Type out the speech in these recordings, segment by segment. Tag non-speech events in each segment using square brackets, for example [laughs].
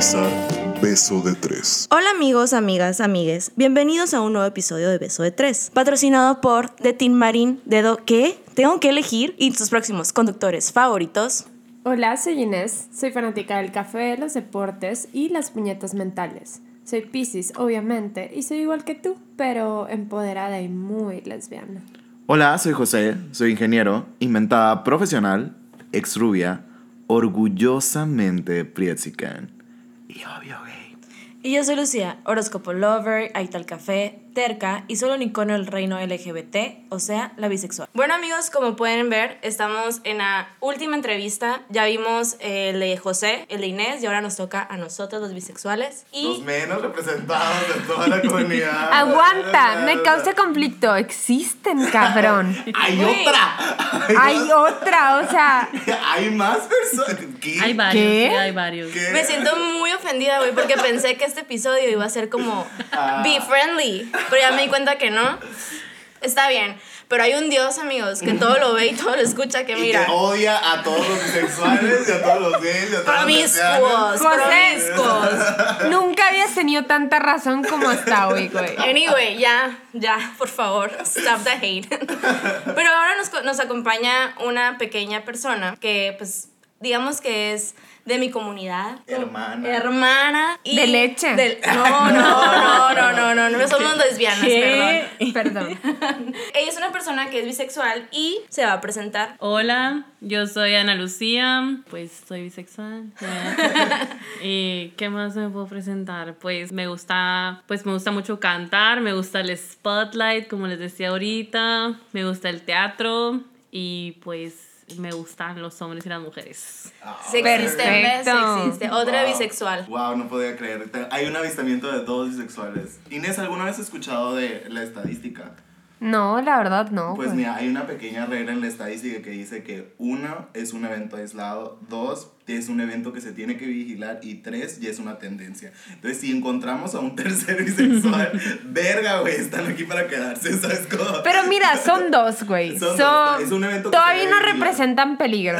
sintonizar Beso de Tres. Hola amigos, amigas, amigues. Bienvenidos a un nuevo episodio de Beso de Tres, patrocinado por The Tin Marín, dedo que tengo que elegir y tus próximos conductores favoritos. Hola, soy Inés. Soy fanática del café, los deportes y las puñetas mentales. Soy Pisces, obviamente, y soy igual que tú, pero empoderada y muy lesbiana. Hola, soy José, soy ingeniero, inventada profesional, ex rubia, orgullosamente prietsican y obvio gay. Y yo soy Lucía, horóscopo lover, aital café, terca y solo un icono del reino LGBT, o sea, la bisexual. Bueno amigos, como pueden ver, estamos en la última entrevista. Ya vimos el de José, el de Inés, y ahora nos toca a nosotros los bisexuales. Los Y menos representados de toda la [laughs] comunidad. Aguanta, me [laughs] causa conflicto. Existen, [laughs] cabrón. ¡Hay otra! Hay otra, o sea, Hay más personas. ¿Qué? Hay varios, ¿Qué? sí, hay varios. ¿Qué? me siento muy ofendida, güey, porque pensé que este episodio iba a ser como Ah. be friendly, pero ya me di cuenta que no. Está bien, pero hay un Dios, amigos, que todo lo ve y todo lo escucha, que Y mira. que odia a todos los bisexuales y a todos los gays y a todos los. Promiscuos, nunca habías tenido tanta razón como hasta hoy, güey. Anyway, ya, ya, por favor, stop the hate. Pero ahora nos, nos acompaña una pequeña persona que, pues, digamos que es de mi comunidad. Hermana. Hermana. y ¿De leche? del- no, no, no, no, no, no, no, somos lesbianas, ¿Qué? perdón. Perdón. Ella es una persona que es bisexual y se va a presentar. Hola, yo soy Ana Lucía, pues soy bisexual. ¿Y qué más me puedo presentar? Pues me gusta, pues me gusta mucho cantar, me gusta el spotlight, como les decía ahorita, me gusta el teatro y pues me gustan los hombres y las mujeres. Se existe, ¿ves? Se Perfecto. existe. Otra Wow. bisexual. Wow, no podía creer. Hay un avistamiento de dos bisexuales. Inés, ¿alguna vez has escuchado de la estadística? No, la verdad no. Pues güey. mira, hay una pequeña regla en la estadística que dice que uno es un evento aislado, dos es un evento que se tiene que vigilar y tres ya es una tendencia. Entonces, si encontramos a un [laughs] tercer bisexual, [laughs] verga, güey, están aquí para quedarse, ¿sabes cómo? Pero mira, son [laughs] dos, güey. Son es un evento que todavía no representan peligro.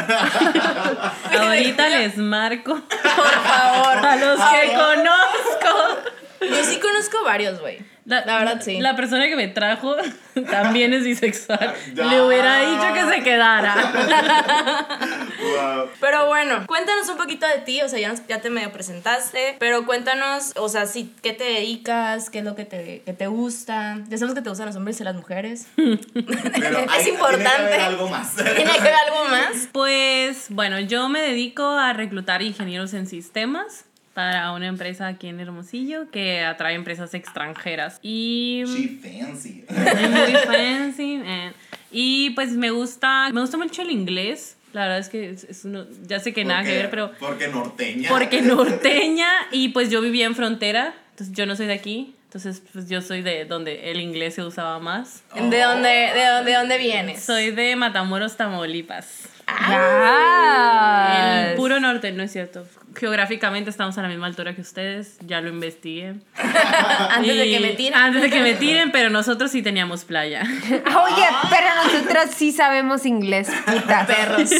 Ahorita les marco Por favor. a los que conozco. Yo sí conozco varios, güey. La, verdad, sí. La persona que me trajo [laughs] también es bisexual. [laughs] Le hubiera dicho que se quedara. [laughs] Wow. Pero bueno, cuéntanos un poquito de ti, o sea, ya, nos- ya te medio presentaste, pero cuéntanos, o sea, si, ¿qué te dedicas? ¿Qué es lo que te, que te gusta? Ya sabemos que te gustan los hombres y las mujeres. Pero es hay- importante. Tiene que haber algo más. ¿Tiene que ver algo más? Pues bueno, yo me dedico a reclutar ingenieros en sistemas para una empresa aquí en Hermosillo que atrae empresas extranjeras. Y She fancy. [laughs] muy fancy. eh. Y pues me gusta, me gusta mucho el inglés. La verdad es que es, es uno, ya sé que nada que Porque- ver, pero Porque norteña. porque [laughs] norteña y pues yo vivía en frontera, entonces yo no soy de aquí. Entonces, pues yo soy de donde el inglés se usaba más. ¿De dónde, de, dónde- de dónde vienes? Soy de Matamoros, Tamaulipas. Ya. El puro norte, no es cierto. Geográficamente estamos a la misma altura que ustedes, ya lo investigué. [laughs] Antes de que me tiren. Antes de que me tiren, pero nosotros sí teníamos playa. [laughs] Oye, pero nosotros sí sabemos inglés, puta. [laughs] Perros.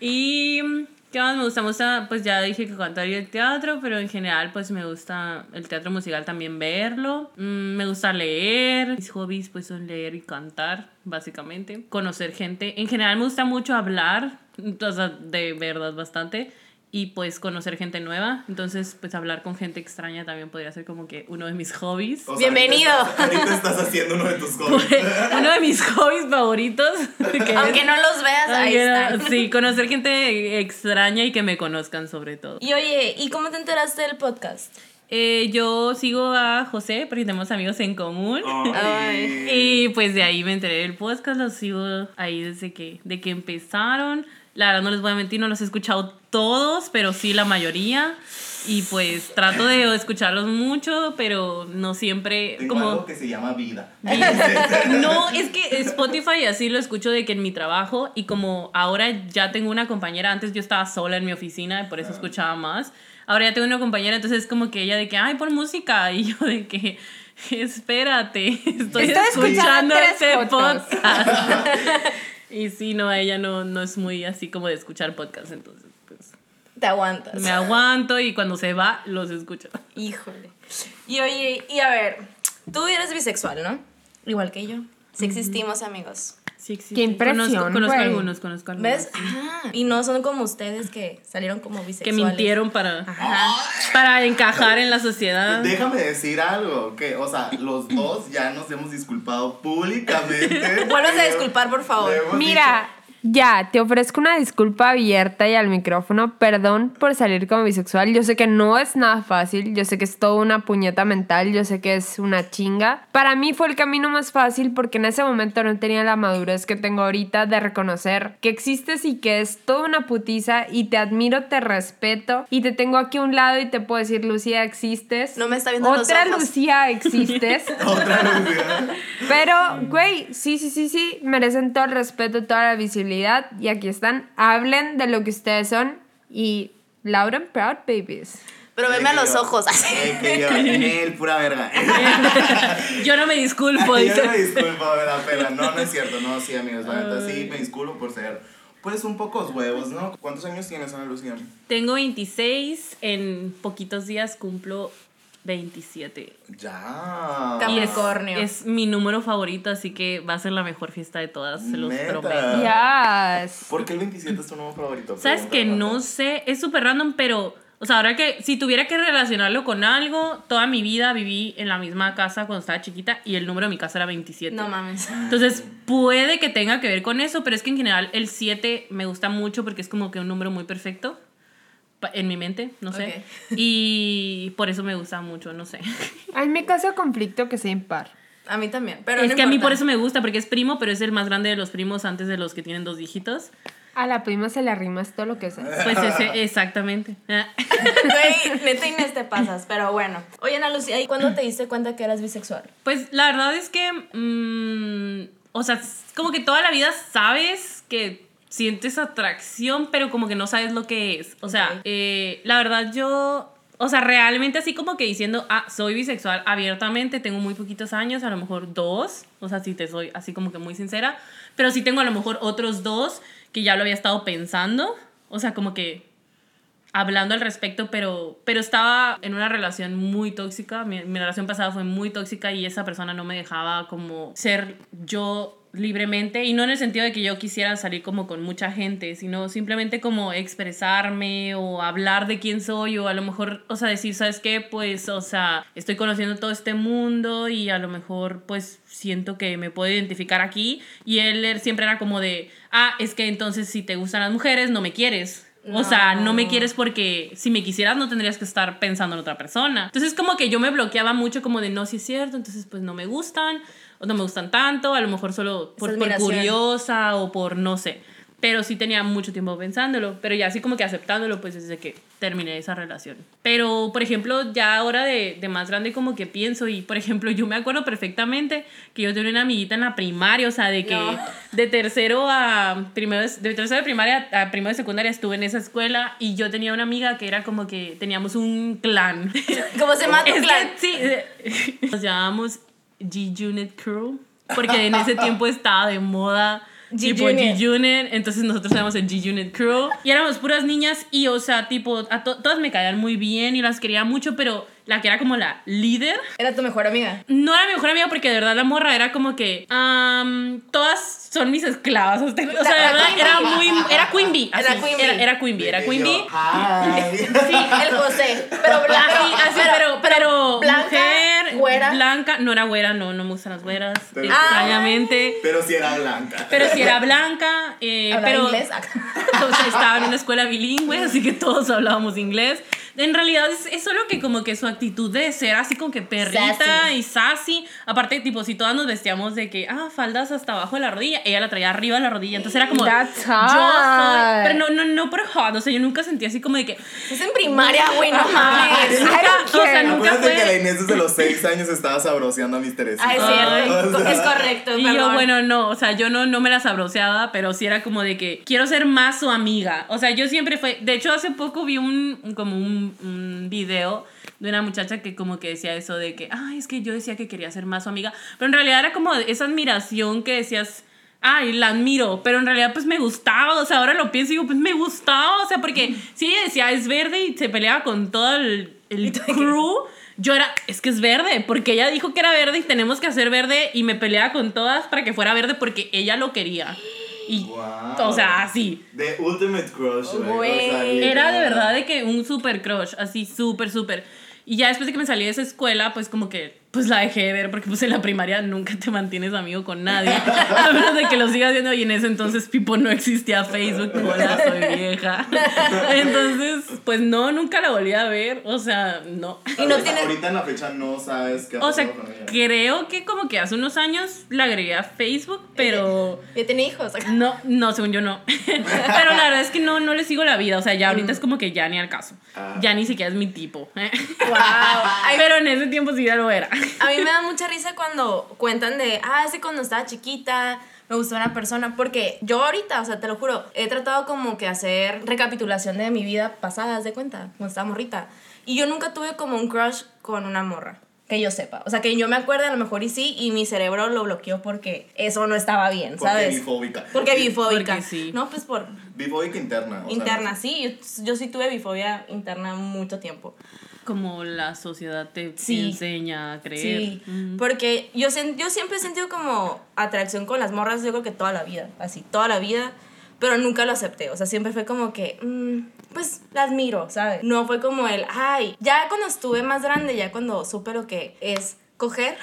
Y ¿qué más me gusta? Me pues ya dije que cantar el teatro, pero en general pues me gusta el teatro musical también verlo. Mm, me gusta leer. Mis hobbies pues son leer y cantar, básicamente. Conocer gente. En general me gusta mucho hablar, o sea, de verdad bastante. Y pues conocer gente nueva. Entonces, pues hablar con gente extraña también podría ser como que uno de mis hobbies. O sea, Bienvenido. Ahorita, ahorita estás haciendo uno de tus hobbies. [laughs] uno de mis hobbies favoritos. que es- [laughs] Aunque no los veas, ahí están. Sí, conocer gente extraña y que me conozcan sobre todo. Y oye, ¿y cómo te enteraste del podcast? Eh, yo sigo a José porque tenemos amigos en común. Ay. [laughs] Y pues de ahí me enteré del podcast, los sigo ahí desde que, de que empezaron. La verdad no les voy a mentir, no los he escuchado todos, pero sí la mayoría. Y pues trato de escucharlos mucho, pero no siempre Tengo como... algo que se llama vida. [laughs] No, es que Spotify así lo escucho de que en mi trabajo y como ahora ya tengo una compañera, antes yo estaba sola en mi oficina y por eso escuchaba más. Ahora ya tengo una compañera, entonces es como que ella de que, ay, por música. Y yo de que, espérate, [laughs] estoy, Estoy escuchando escuchando tres este podcast. [laughs] y sí, no, ella no, no es muy así como de escuchar podcast, entonces, pues. te aguantas. Me aguanto y cuando se va, los escucho. Híjole. Y oye, y a ver, tú eres bisexual, ¿no? Igual que yo. Sí existimos, amigos. Sí, existe. Qué impresión, Conozco, conozco algunos, conozco algunos. ¿Ves? Ajá. Y no son como ustedes que salieron como Que bisexuales. mintieron para, Ajá. para encajar en la sociedad. Déjame decir algo, que, o sea, los dos ya nos hemos disculpado públicamente. [laughs] Vuelvas a disculpar, por favor. Mira, ya, te ofrezco una disculpa abierta y al micrófono. Perdón por salir como bisexual. Yo sé que no es nada fácil. Yo sé que es toda una puñeta mental. Yo sé que es una chinga. Para mí fue el camino más fácil porque en ese momento no tenía la madurez que tengo ahorita de reconocer que existes y que es toda una putiza y te admiro, te respeto y te tengo aquí a un lado y te puedo decir, Lucía, existes. No me está viendo los Otra ojos. Lucía, existes. [laughs] Otra Lucía. Pero, güey, sí, sí, sí, sí, merecen todo el respeto, toda la visibilidad. Y aquí están, hablen de lo que ustedes son y loud and proud, babies. Pero venme a los yo- ojos. eh, que yo, él, pura verga. [laughs] Yo no me disculpo, Yo dice. me disculpo, me da pena. No, no es cierto. No, sí, amigos. La neta, sí, me disculpo por ser, pues, un pocos huevos, ¿no? ¿Cuántos años tienes, Ana Lucía? Tengo 26, en poquitos días cumplo 27. Ya. Cap- Y es, Capricornio. es mi número favorito, así que va a ser la mejor fiesta de todas, se los Neta. prometo. Yes. ¿Por qué el 27 es tu número favorito? Sabes que no sé, es súper random, pero, o sea, ahora que si tuviera que relacionarlo con algo, toda mi vida viví en la misma casa cuando estaba chiquita y el número de mi casa era 27. No mames. Entonces, puede que tenga que ver con eso, pero es que en general el 7 me gusta mucho porque es como que un número muy perfecto en mi mente, no sé. [laughs] Y por eso me gusta mucho, no sé. A mí me causa conflicto que sea impar. A mí también. Pero es no que a mí por eso me gusta, porque es primo, pero es el más grande de los primos antes de los que tienen dos dígitos. A la prima se le arrima es todo lo que sea. Pues ese, exactamente. Ah. [laughs] Güey, [laughs] neta Inés te pasas, pero bueno. Oye, Ana Lucía, ¿y cuándo te diste cuenta que eras bisexual? Pues la verdad es que, mm, o sea, como que toda la vida sabes que sientes atracción, pero como que no sabes lo que es. O sea, eh, la verdad yo, o sea, realmente así como que diciendo, ah, soy bisexual abiertamente, tengo muy poquitos años, a lo mejor dos, o sea, si te soy así como que muy sincera, pero sí tengo a lo mejor otros dos que ya lo había estado pensando, o sea, como que hablando al respecto, pero, pero estaba en una relación muy tóxica. Mi, mi relación pasada fue muy tóxica y esa persona no me dejaba como ser yo libremente y no en el sentido de que yo quisiera salir como con mucha gente, sino simplemente como expresarme o hablar de quién soy o a lo mejor, o sea, decir, ¿sabes qué? Pues, o sea, estoy conociendo todo este mundo y a lo mejor pues siento que me puedo identificar aquí y él siempre era como de, ah, es que entonces si te gustan las mujeres no me quieres. O sea, no me quieres porque si me quisieras no tendrías que estar pensando en otra persona. Entonces como que yo me bloqueaba mucho como de no, si es cierto, entonces pues no me gustan no me gustan tanto, a lo mejor solo por, por curiosa o por no sé. Pero sí tenía mucho tiempo pensándolo, pero ya así como que aceptándolo pues desde que terminé esa relación. Pero por ejemplo ya ahora de, de más grande como que pienso y por ejemplo yo me acuerdo perfectamente que yo tenía una amiguita en la primaria, o sea, de que No. de tercero a primero de, tercero de primaria a primero de secundaria estuve en esa escuela y yo tenía una amiga que era como que teníamos un clan. [laughs] ¿Cómo se llama tu Es que clan? sí, [laughs] nos llamábamos G-Unit Crew porque en ese tiempo estaba de moda [laughs] tipo G-Unit. Entonces nosotros éramos el G-Unit Crew y éramos puras niñas y o sea, tipo, a to- todas me caían muy bien y las quería mucho, pero la que era como la líder Era tu mejor amiga. no era mi mejor amiga porque de verdad la morra era como que am, todas son mis esclavas. O sea, de La- verdad la Queen era muy. Era Queen Bee. Era así, Queen Bee. Era, era Queen Bee. Era De Queen que Bee. [laughs] Sí, el José. Pero, bla- Así, así, pero, pero, blanca, mujer, güera. blanca, no era güera, no, no me gustan las güeras, Pero- extrañamente. Pero sí era blanca. Pero si era blanca, eh, pero inglés. [laughs] o sea, estaba en una escuela bilingüe, así que todos hablábamos inglés. En realidad es, es solo que como que su actitud de ser así como que perrita Sassy. y sassy. Aparte, tipo, si todas nos vestíamos de que, ah, faldas hasta abajo de la rodilla, ella la traía arriba de la rodilla. Entonces era como, That's yo soy... Pero no, no, no por hot, o sea, yo nunca sentí así como de que... Es en primaria, güey, no mames. O sea, nunca Acuérdate que la fue... Inés desde los 6 años estaba sabroseando a mis Teresita. Ah, es Ay, cierto. o sea. es correcto. Y yo, bueno, no, o sea, yo no, no me la sabroseaba, pero sí era como de que quiero ser más su amiga. O sea, yo siempre fue. De hecho, hace poco vi un- como un, un video de una muchacha que como que decía eso de que, ay, es que yo decía que quería ser más su amiga. Pero en realidad era como esa admiración que decías, ay, la admiro, pero en realidad pues me gustaba, o sea, ahora lo pienso y digo, pues me gustaba, o sea, porque si ella decía es verde y se peleaba con todo el, el crew, yo era, es que es verde, porque ella dijo que era verde y tenemos que hacer verde y me peleaba con todas para que fuera verde porque ella lo quería. Y, Wow. o sea, así. The ultimate crush, güey. O Güey. sea, Era de verdad de que un super crush, así súper, súper. Y ya después de que me salí de esa escuela, pues como que pues la dejé de ver porque pues en la primaria nunca te mantienes amigo con nadie. [laughs] A menos de que lo sigas viendo y en ese entonces Pipo no existía Facebook, hola, soy vieja. [laughs] Entonces, pues no, nunca la volví a ver, o sea, no. Y no O sea, tiene- Ahorita en la fecha no sabes qué ha O sea, pasado con ella. creo que como que hace unos años la agregué a Facebook, pero... Ya tiene hijos. No, no, según yo no. [laughs] Pero la verdad es que no, no le sigo la vida. O sea, ya ahorita es como que ya ni al caso. Ah. Ya ni siquiera es mi tipo. Wow. Pero en ese tiempo sí ya lo era. A mí me da mucha risa cuando cuentan de, ah, ese cuando estaba chiquita me gustó una persona, porque yo ahorita, o sea, te lo juro, he tratado como que hacer recapitulación de mi vida pasada, de cuenta, cuando estaba morrita. Y yo nunca tuve como un crush con una morra. Que yo sepa. O sea, que yo me acuerde, a lo mejor y sí, y mi cerebro lo bloqueó porque eso no estaba bien, Porque ¿sabes? bifóbica. Porque bifóbica. Porque sí. No, pues por Bifóbica interna. o sea, interna, sí. Yo, yo sí tuve bifobia interna mucho tiempo. Como la sociedad te Sí. enseña a creer. Sí, porque yo, yo siempre he sentido como atracción con las morras, yo creo que toda la vida, así, toda la vida, pero nunca lo acepté, o sea, siempre fue como que, mm, pues, las miro, ¿sabes? No fue como el, ay, ya cuando estuve más grande, ya cuando supe lo que es coger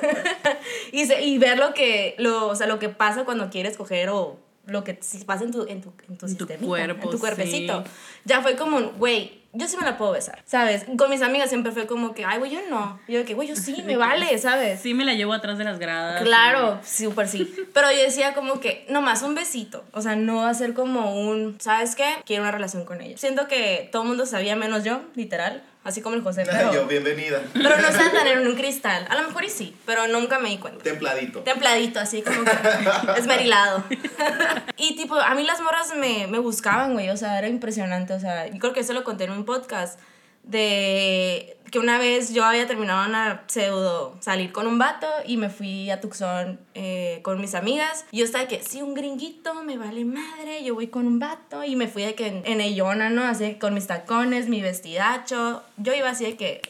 [laughs] y, se- y ver lo que, lo, o sea, lo que pasa cuando quieres coger o lo que pasa en tu, en tu, en tu, En tu cuerpo, en tu cuerpecito. sí. Ya fue como, güey, yo sí me la puedo besar, ¿sabes? Con mis amigas siempre fue como que, ay, güey, yo no. Y yo de que, güey, yo sí, me [laughs] vale, ¿sabes? Sí, me la llevo atrás de las gradas. Claro, súper sí. Pero yo decía como que, nomás un besito. O sea, no hacer como un, ¿sabes qué? Quiero una relación con ella. Siento que todo el mundo sabía menos yo, literal. Así como el José. Pero, Yo, bienvenida. pero no se tan en un cristal. A lo mejor y sí, pero nunca me di cuenta. Templadito. Templadito, así como que [laughs] esmerilado. [laughs] y tipo, a mí las morras me, me buscaban, güey. O sea, era impresionante. O sea, yo creo que eso lo conté en un podcast. De que una vez yo había terminado una pseudo salir con un vato y me fui a Tucson eh, con mis amigas. Y yo estaba de que, sí, un gringuito, me vale madre, yo voy con un vato. Y me fui de que en, en Ellona, ¿no? Así con mis tacones, mi vestidacho. Yo iba así de que,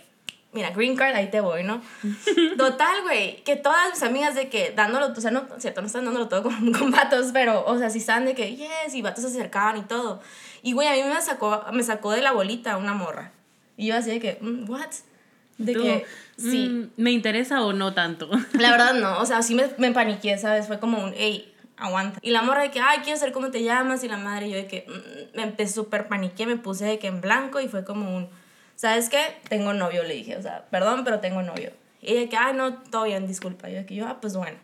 mira, green card, ahí te voy, ¿no? [laughs] Total, güey, que todas mis amigas de que dándolo, o sea, no, cierto, no están dándolo todo con, [laughs] con vatos, pero, o sea, sí están de que, yes, y vatos se acercaban y todo. Y, güey, a mí me sacó, me sacó de la bolita una morra. Y yo así de que, mm, what? De Tú, que, sí. mm, ¿Me interesa o no tanto? [laughs] La verdad no, o sea, sí me, me paniqué, ¿sabes? Fue como un, hey, aguanta. Y la morra de que, ay, quiero saber cómo te llamas. Y la madre, yo de que, mm, me empecé súper paniqué, me puse de que en blanco y fue como un, ¿sabes qué? Tengo novio, le dije, o sea, perdón, pero tengo novio. Y ella de que, ay, no, todo bien, disculpa. Yo de que, yo, ah, pues bueno.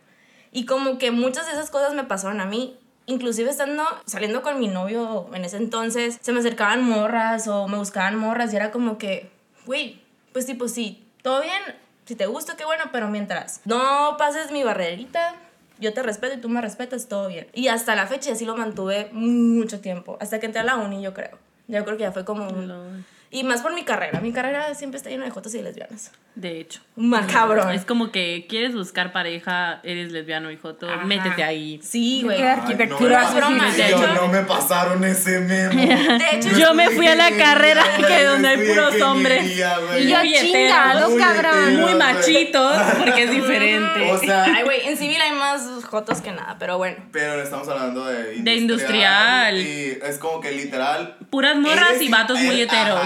Y como que muchas de esas cosas me pasaron a mí. Inclusive estando, saliendo con mi novio en ese entonces, se me acercaban morras o me buscaban morras y era como que, güey, pues tipo, sí, todo bien, si te gusta, qué bueno, pero mientras no pases mi barrerita, yo te respeto y tú me respetas, todo bien. Y hasta la fecha así lo mantuve mucho tiempo, hasta que entré a la uni, yo creo. Yo creo que ya fue como un... Y más por mi carrera, mi carrera siempre está llena de jotas y lesbianas. De hecho. Macabrón. Es como que quieres buscar pareja, eres lesbiano, todo, Ajá. métete ahí. Sí, güey. ¿Qué De arquitectura? no, broma. De hecho- no me pasaron ese memo. [laughs] hecho, Yo me fui a la carrera que donde hay puros hombres. Y yo Muy hetero, chingado, muy cabrón. Muy machitos, [laughs] porque es diferente. O sea, Ay, güey, en civil hay más jotos que nada, pero bueno. pero estamos hablando de industrial. industrial. Y es como que literal. Puras morras y vatos muy heteros.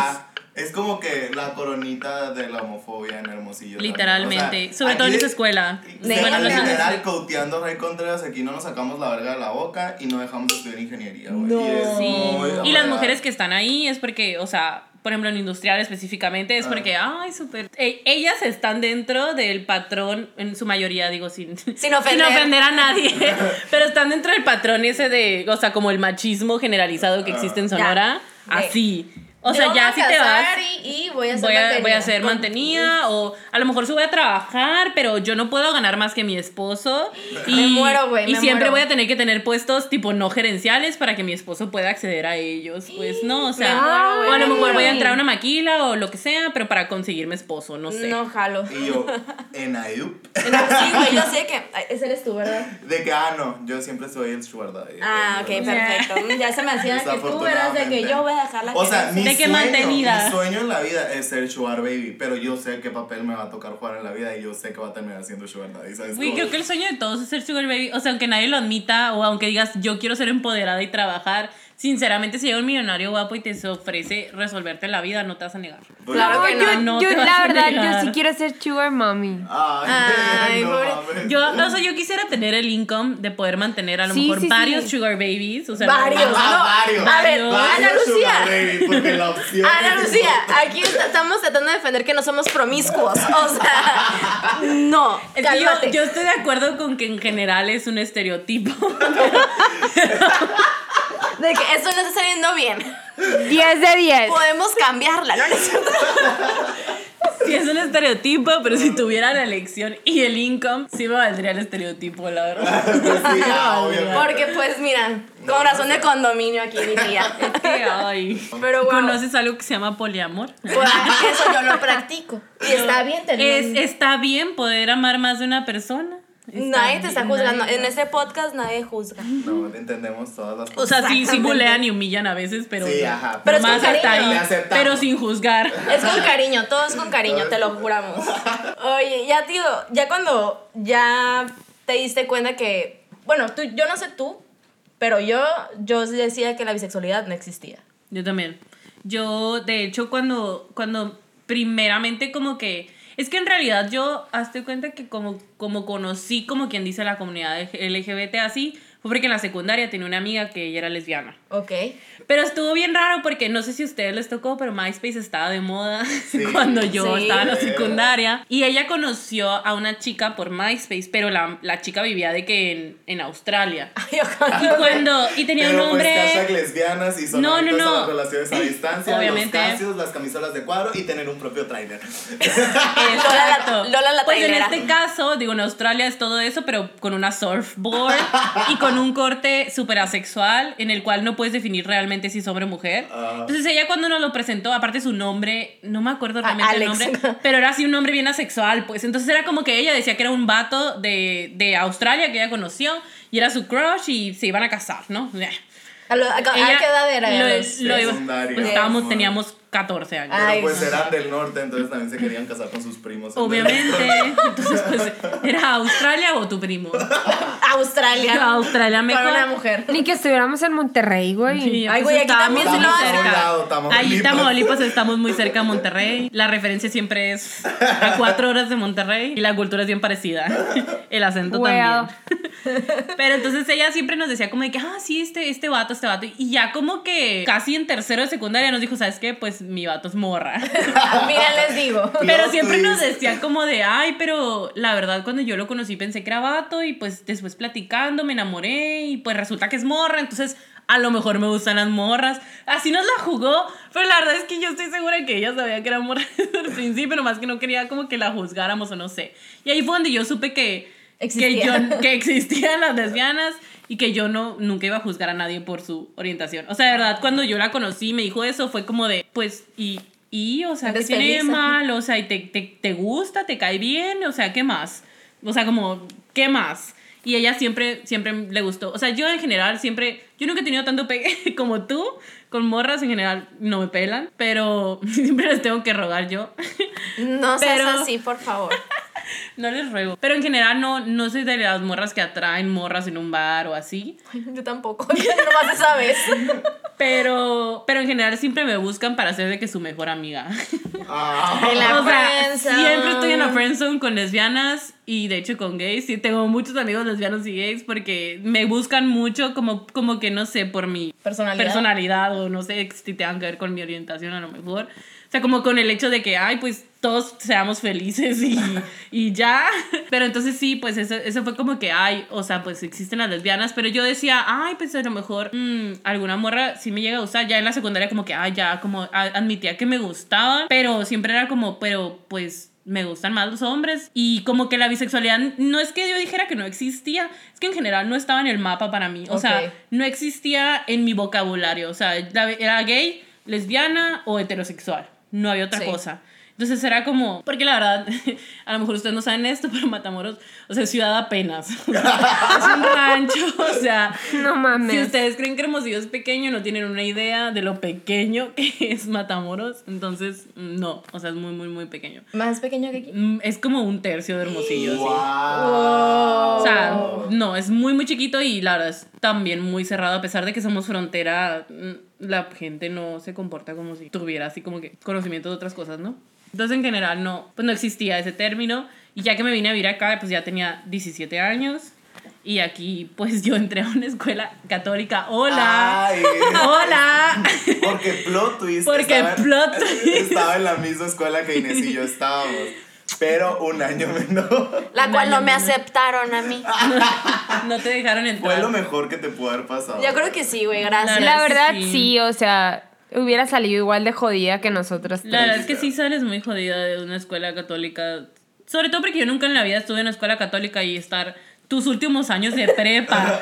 Es como que la coronita de la homofobia en Hermosillo. Literalmente. O sea, Sobre todo en aquí esa escuela. No sé. literal, cauteando Rey Contreras, aquí no nos sacamos la verga de la boca y no dejamos de estudiar ingeniería, güey. No. Y, Sí. Y las mujeres que están ahí es porque, o sea, por ejemplo, en industrial específicamente, es Ah. porque, ay, súper. e- ellas están dentro del patrón, en su mayoría, digo, sin, [laughs] Sin ofender. a nadie, [laughs] pero están dentro del patrón ese de, o sea, como el machismo generalizado que existe en Ya. Sonora, De- así. O sea, ya si voy a te vas, casar Y, y voy a ser voy a, voy a mantenida. ser Con- mantenida o a lo mejor sí voy a trabajar, pero yo no puedo ganar más que mi esposo. Y, Me muero, güey, Y me siempre muero. voy a tener que tener puestos tipo no gerenciales para que mi esposo pueda acceder a ellos. Pues no, o sea, Me muero, güey, o a lo me mejor voy a entrar a una maquila o lo que sea, pero para conseguirme esposo, no sé. No jalo. Y yo, en. [laughs] Sí, güey, yo [laughs] sé que. Ese eres tú, ¿verdad? De que, ah, no, yo siempre soy el sugar. Ah, ok, perfecto. Ya se me hacía que tú eras de que yo voy a dejar la O sea, mi De que sueño, mantenida. mi sueño en la vida es ser sugar baby, pero yo sé qué papel me va a tocar jugar en la vida y yo sé que va a terminar siendo sugar daddy, ¿sabes? Uy, creo que el sueño de todos es ser sugar baby. O sea, aunque nadie lo admita o aunque digas yo quiero ser empoderada y trabajar, sinceramente si llega un millonario guapo y te se ofrece resolverte la vida, no te vas a negar. Claro que yo, no, no yo, te vas la verdad, yo sí quiero ser sugar mommy. Ay, Ay, no pobre-. Yo, o sea, yo quisiera tener el income de poder mantener a lo Sí, mejor sí, sí. varios sugar babies. O sea, Varios. Ah, no. varios. A ver, Varios. Ana Lucía. sugar baby, porque la opción Ana Lucía, aquí estamos tratando de defender que no somos promiscuos. O sea, [laughs] no. Es que yo, yo estoy de acuerdo con que en general es un estereotipo. [laughs] [laughs] De que esto no está saliendo bien. 10 de 10. Podemos cambiarla, ¿no? [laughs] Sí, es un estereotipo, pero si tuviera la elección y el income, sí me valdría el estereotipo, la verdad. Pues [laughs] sí, ah. Porque, pues, mira, con razón de condominio aquí, mi tía. Es que, ay. Pero, wow. ¿Conoces algo que se llama poliamor? Pues, eso yo lo practico. Y está bien tener. Es, está bien poder amar más de una persona. Nadie te está juzgando. nadie- En este podcast nadie juzga. No, entendemos todas las O cosas. sea, sí, sí bulean y humillan a veces, pero. Sí, ajá. Pero es más con hasta cariño. ahí. Pero sin juzgar. Es con cariño, todo es con cariño, te lo juramos. Oye, ya tío, ya cuando ya te diste cuenta que, bueno, tú, yo no sé tú, pero yo, yo decía que la bisexualidad no existía. Yo también. Yo, de hecho, cuando, cuando primeramente como que... Es que en realidad yo, hazte cuenta que como, como conocí, como quien dice, la comunidad LGBT así, fue porque en la secundaria tenía una amiga que ella era lesbiana. Ok. Pero estuvo bien raro porque no sé si a ustedes les tocó, pero MySpace estaba de moda [laughs] Sí. cuando yo Sí. estaba en la secundaria. Y ella conoció a una chica por MySpace, pero la, la chica vivía de que en, en Australia. [laughs] Ay, Y ojalá. cuando... Y tenía Pero un nombre... pues lesbianas y son No, no, a no. las [laughs] relaciones a distancia, Obviamente. los casios, las camisolas de cuadro y tener un propio trailer. Exacto. Lola la pues en trailera. este caso, digo, en Australia es todo eso, pero con una surfboard y con un corte súper asexual en el cual no puedes definir realmente si es hombre o mujer. Ah. Entonces ella cuando nos lo presentó, aparte su nombre, no me acuerdo realmente el nombre, [laughs] pero era así un nombre bien asexual, pues entonces era como que ella decía que era un vato de, de Australia que ella conoció y era su crush y se iban a casar, ¿no? ¿A, lo- a- a qué edad era? lo- lo iba- pues estábamos, teníamos 14 años. Ay, Pero pues no. eran del norte, entonces también se querían casar con sus primos. Obviamente. [laughs] Entonces, pues, ¿era Australia o tu primo? Australia. Australia mejor. Para una mujer. Ni que estuviéramos en Monterrey, güey. Sí, Ay, pues, güey, aquí también muy sí lo cerca. Ahí Tamaulipas estamos muy cerca de Monterrey. La referencia siempre es a cuatro horas de Monterrey y la cultura es bien parecida. [laughs] El acento Well. también. [laughs] Pero entonces ella siempre nos decía como de que, ah, sí, este, este vato, este vato. Y ya como que casi en tercero de secundaria nos dijo, ¿sabes qué? Pues mi vato es morra. [laughs] [laughs] Mira, les digo. Pero siempre nos decía como de, ay, pero la verdad cuando yo lo conocí pensé que era vato y pues después platicando me enamoré y pues resulta que es morra, entonces a lo mejor me gustan las morras. Así nos la jugó, pero la verdad es que yo estoy segura que ella sabía que era morra [laughs] desde el principio, nomás que no quería como que la juzgáramos o no sé. Y ahí fue donde yo supe que, que, yo, [laughs] que existían las lesbianas y que yo no nunca iba a juzgar a nadie por su orientación. O sea, de verdad, cuando yo la conocí y me dijo eso, fue como de, pues, y, y o sea, ¿qué tiene de mal? O sea, ¿y te, te, te gusta? ¿Te cae bien? O sea, ¿qué más? O sea, como, ¿qué más? Y ella siempre, siempre le gustó. O sea, yo en general siempre, yo nunca he tenido tanto pegue [laughs] como tú. Con morras en general no me pelan, pero [laughs] siempre les tengo que rogar yo. No seas Pero- así, por favor. [laughs] No les ruego. Pero en general no, no soy de las morras que atraen morras en un bar o así. Yo tampoco. [laughs] Nomás esa vez. Pero, pero en general siempre me buscan para ser de que su mejor amiga. Ah, En la o sea, siempre estoy en la friendzone con lesbianas y de hecho con gays. Y tengo muchos amigos lesbianos y gays porque me buscan mucho como, como que no sé, por mi Personalidad. personalidad o no sé si tengan que ver con mi orientación a lo mejor. O sea, como con el hecho de que, ay, pues todos seamos felices y, [laughs] y ya. Pero entonces sí, pues eso, eso fue como que, ay, o sea, pues existen las lesbianas. Pero yo decía, ay, pues a lo mejor mm, alguna morra sí me llega a gustar. Ya en la secundaria como que, ah, ya, como a- admitía que me gustaban, pero siempre era como, pero pues me gustan más los hombres. Y como que la bisexualidad no es que yo dijera que no existía, es que en general no estaba en el mapa para mí. O sea, no existía en mi vocabulario. O sea, era gay, lesbiana o heterosexual. No había otra Sí. cosa. Entonces era como, porque la verdad, [laughs] a lo mejor ustedes no saben esto, pero Matamoros, o sea, ciudad apenas. O [laughs] sea, es un rancho, o sea, No mames. si ustedes creen que Hermosillo es pequeño, no tienen una idea de lo pequeño que [laughs] es Matamoros, entonces no, o sea, es muy, muy, muy pequeño. Más pequeño que aquí. Mm, Es como un tercio de Hermosillo, así. Wow. O sea, no, es muy, muy chiquito y la verdad es también muy cerrado. A pesar de que somos frontera, mm, la gente no se comporta como si tuviera así como que conocimiento de otras cosas, ¿no? Entonces, en general, no, pues no existía ese término. Y ya que me vine a vivir acá, pues ya tenía 17 años. Y aquí, pues [laughs] yo entré a una escuela católica. ¡Hola! Ay. ¡Hola! Porque plot twist. Porque estaba- plot twist. Estaba en la misma escuela que Inés y yo estábamos. Pero un año menor. La cual no me aceptaron a mí. [laughs] No te dejaron entrar. Fue lo mejor que te pudo haber pasado. Yo creo que sí, güey, gracias. La verdad, Sí. sí, o sea, hubiera salido igual de jodida que nosotras. La verdad es que sí sales muy jodida de una escuela católica. Sobre todo porque yo nunca en la vida estuve en una escuela católica y estar tus últimos años de prepa.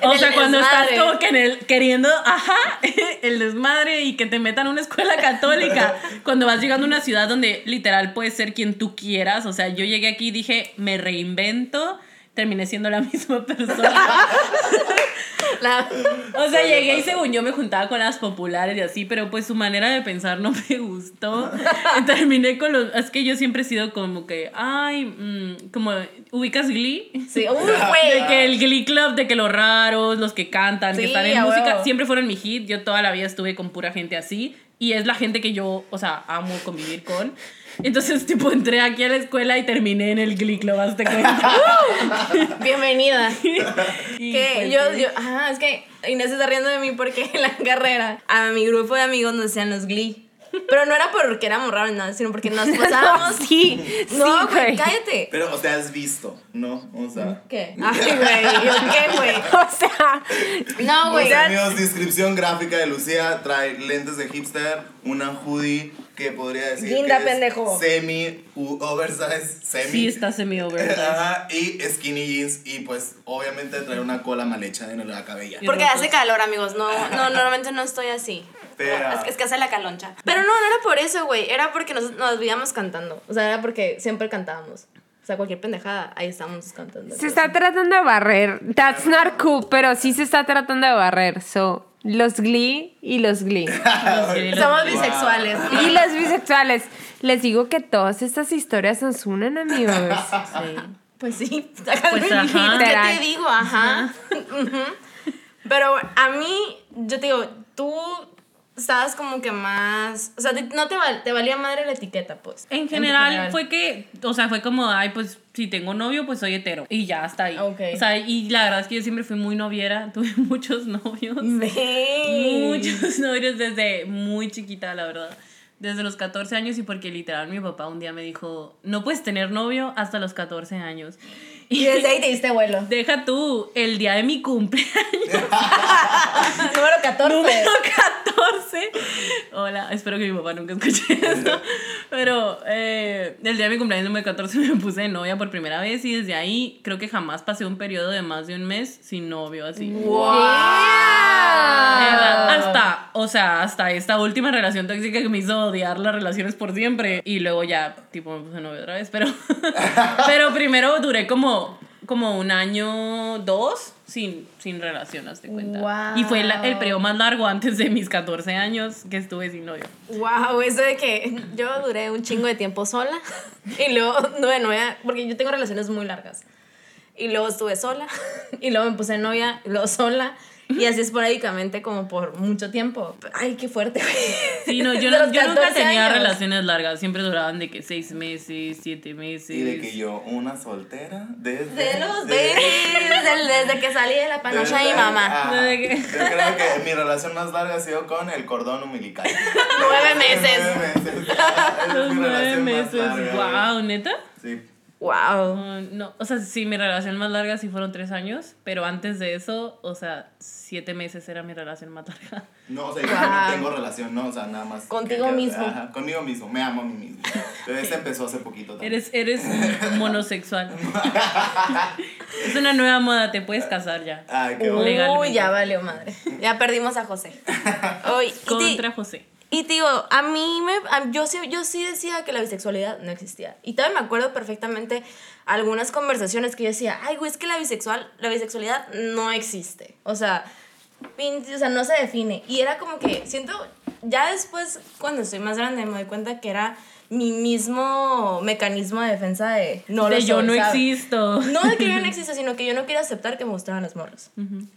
[laughs] o sea, cuando estás como que en el, queriendo, ajá, [laughs] el desmadre y que te metan a una escuela católica. cuando vas llegando a una ciudad donde literal puedes ser quien tú quieras. O sea, yo llegué aquí y dije, me reinvento. Terminé siendo la [laughs] misma persona. [laughs] La- O sea, llegué y según yo me juntaba con las populares y así, pero pues su manera de pensar no me gustó. Y terminé con los... Es que yo siempre he sido como que, ay, mm, como, ¿ubicas Glee? Sí, [laughs] uy, De güey. que el Glee Club, de que los raros, los que cantan, Sí, que están en música, huevo. siempre fueron mi hit. Yo toda la vida estuve con pura gente así. Y es la gente que yo, o sea, amo convivir con. Entonces, tipo, entré aquí a la escuela y terminé en el Glee Club, hazte cuenta. [laughs] Bienvenida. [laughs] Y, Que pues, yo, yo, ajá, es que Inés se está riendo de mí porque en la carrera a mi grupo de amigos nos decían los Glee. Pero no era porque éramos raros, nada, sino porque nos [laughs] pasábamos. sí, No, sí, güey, cállate. Pero, o sea, has visto, ¿no? O sea. ¿Qué? Ay, güey, ¿yo ¿qué, güey? O sea, No, güey. Pues, amigos, descripción gráfica de Lucía. Trae lentes de hipster, una hoodie que podría decir Linda, que pendejo. es semi, oversize, semi. Sí, está semi-over. Ajá, y skinny jeans y pues obviamente trae una cola mal hecha en la cabella. Porque hace calor, amigos. No, [laughs] no, normalmente no estoy así. Pero- Es, que- es que hace la caloncha. Pero no, no era por eso, güey. Era porque nos, nos veíamos cantando. O sea, era porque siempre cantábamos. O sea, cualquier pendejada, ahí estábamos cantando. se está tratando de barrer. That's not cool, pero sí se está tratando de barrer. So, los Glee y los Glee. [laughs] Somos bisexuales. y los bisexuales. Les digo que todas estas historias nos unen, amigos. [laughs] Pues sí. Pues, ajá. ¿Qué te digo? Ajá. [laughs] Pero a mí, yo te digo, tú estabas como que más. O sea, te- no te, val- te valía madre la etiqueta, pues. En general, fue que, o sea, fue como, ay, pues si tengo novio, pues soy hetero. Y ya, hasta ahí. Ok. O sea, y la verdad es que yo siempre fui muy noviera, [laughs] tuve muchos novios. Muchos [laughs] novios desde muy chiquita, la verdad. Desde los 14 años y porque literal mi papá un día me dijo, no puedes tener novio hasta los 14 años. Y desde ahí te diste vuelo. [laughs] Deja tú, el día de mi cumpleaños, [laughs] Número 14. número 14. Hola, espero que mi papá nunca escuche eso. Pero eh, el día de mi cumpleaños número 14 me puse de novia por primera vez y desde ahí creo que jamás pasé un periodo de más de un mes sin novio así. Hasta, o sea, hasta esta última relación tóxica que me hizo odiar las relaciones por siempre. Y luego ya, tipo, me puse novio otra vez. Pero, [laughs] pero primero duré como, como un año, dos, sin, sin relación, hazte cuenta. Wow. Y fue la- el periodo más largo antes de mis 14 años que estuve sin novio. Wow, eso de que yo duré un chingo de tiempo sola y luego nueve, nueve, porque yo tengo relaciones muy largas. Y luego estuve sola y luego me puse novia, y luego sola. Y así esporádicamente como por mucho tiempo. Ay, qué fuerte, güey. Sí, no, yo, [laughs] no- los yo nunca 14 tenía años. relaciones largas. Siempre duraban de que seis meses, siete meses. Y de que yo, una soltera, desde. De los de- desde, desde que salí de la panocha de mi mamá. Ah, que- Yo creo que mi relación más larga ha sido con el cordón umbilical. [laughs] Nueve meses. Nueve meses. [laughs] Ah, es Los mi nueve más meses. larga, Wow, ¿neta? Sí. Wow. No, o sea, sí, mi relación más larga sí fueron tres años, pero antes de eso, o sea, siete meses era mi relación más larga. No, o sea, yo no tengo relación, no, o sea, nada más. Contigo que- que- mismo. Ajá, conmigo mismo, me amo a mí mismo. Pero este empezó hace poquito también. Eres, eres [laughs] monosexual. [laughs] es una nueva moda, te puedes casar ya. Ay, qué bueno. Uy, ya valió madre. Ya perdimos a José. [laughs] Uy, y ti- Contra José. Y te digo, a mí me, a- yo, sí, yo sí decía que la bisexualidad no existía. Y todavía me acuerdo perfectamente algunas conversaciones que yo decía, ay, güey, es que la, bisexual, la bisexualidad no existe. O sea, o sea, no se define. Y era como que, siento, ya después, cuando estoy más grande, me doy cuenta que era mi mismo mecanismo de defensa de no de lo yo soy, no ¿sabes? existo. No de que yo no [laughs] exista, sino que yo no quiero aceptar que me gustaban las morras.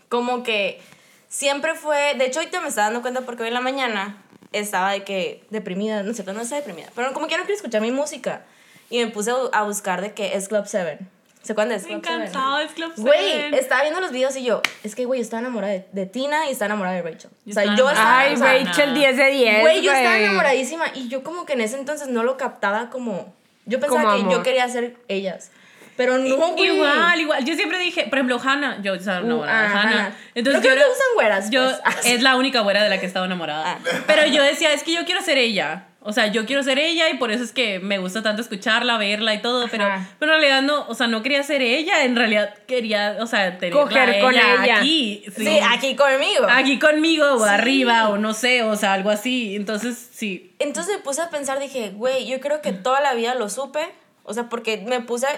Como que siempre fue. De hecho, ahorita me estaba dando cuenta porque hoy en la mañana estaba de que deprimida, no sé, no estaba deprimida, pero como que no quiero escuchar mi música. Y me puse a buscar de que es Club 7. ¿Se acuerdan de es Me Club 7? encantaba el Club Güey, Seven. estaba viendo los videos y yo, es que, güey, estaba enamorada de, de Tina y estaba enamorada de Rachel. Yo o sea, yo estaba. Ay, o sea, Rachel, 10 de 10. Güey, yo estaba güey. enamoradísima y yo como que en ese entonces no lo captaba como... Yo pensaba Como que amor. yo quería ser ellas. Pero no, güey. Igual, igual. Yo siempre dije, por ejemplo, Hannah. Yo estaba Uh, enamorada de ah, Hannah. Hannah. Entonces ¿Pero yo qué no te era- gustan güeras, Yo, pues? es la única güera de la que estaba enamorada. Ah. Pero yo decía, es que yo quiero ser ella. O sea, yo quiero ser ella y por eso es que me gusta tanto escucharla, verla y todo. Pero, pero en realidad no, o sea, no quería ser ella. En realidad quería, o sea, tenerla Coger a con ella. aquí. Sí, aquí conmigo. Aquí conmigo o Sí. arriba o no sé, o sea, algo así. Entonces, sí. Entonces me puse a pensar, dije, güey, yo creo que toda la vida lo supe. O sea, porque me puse a,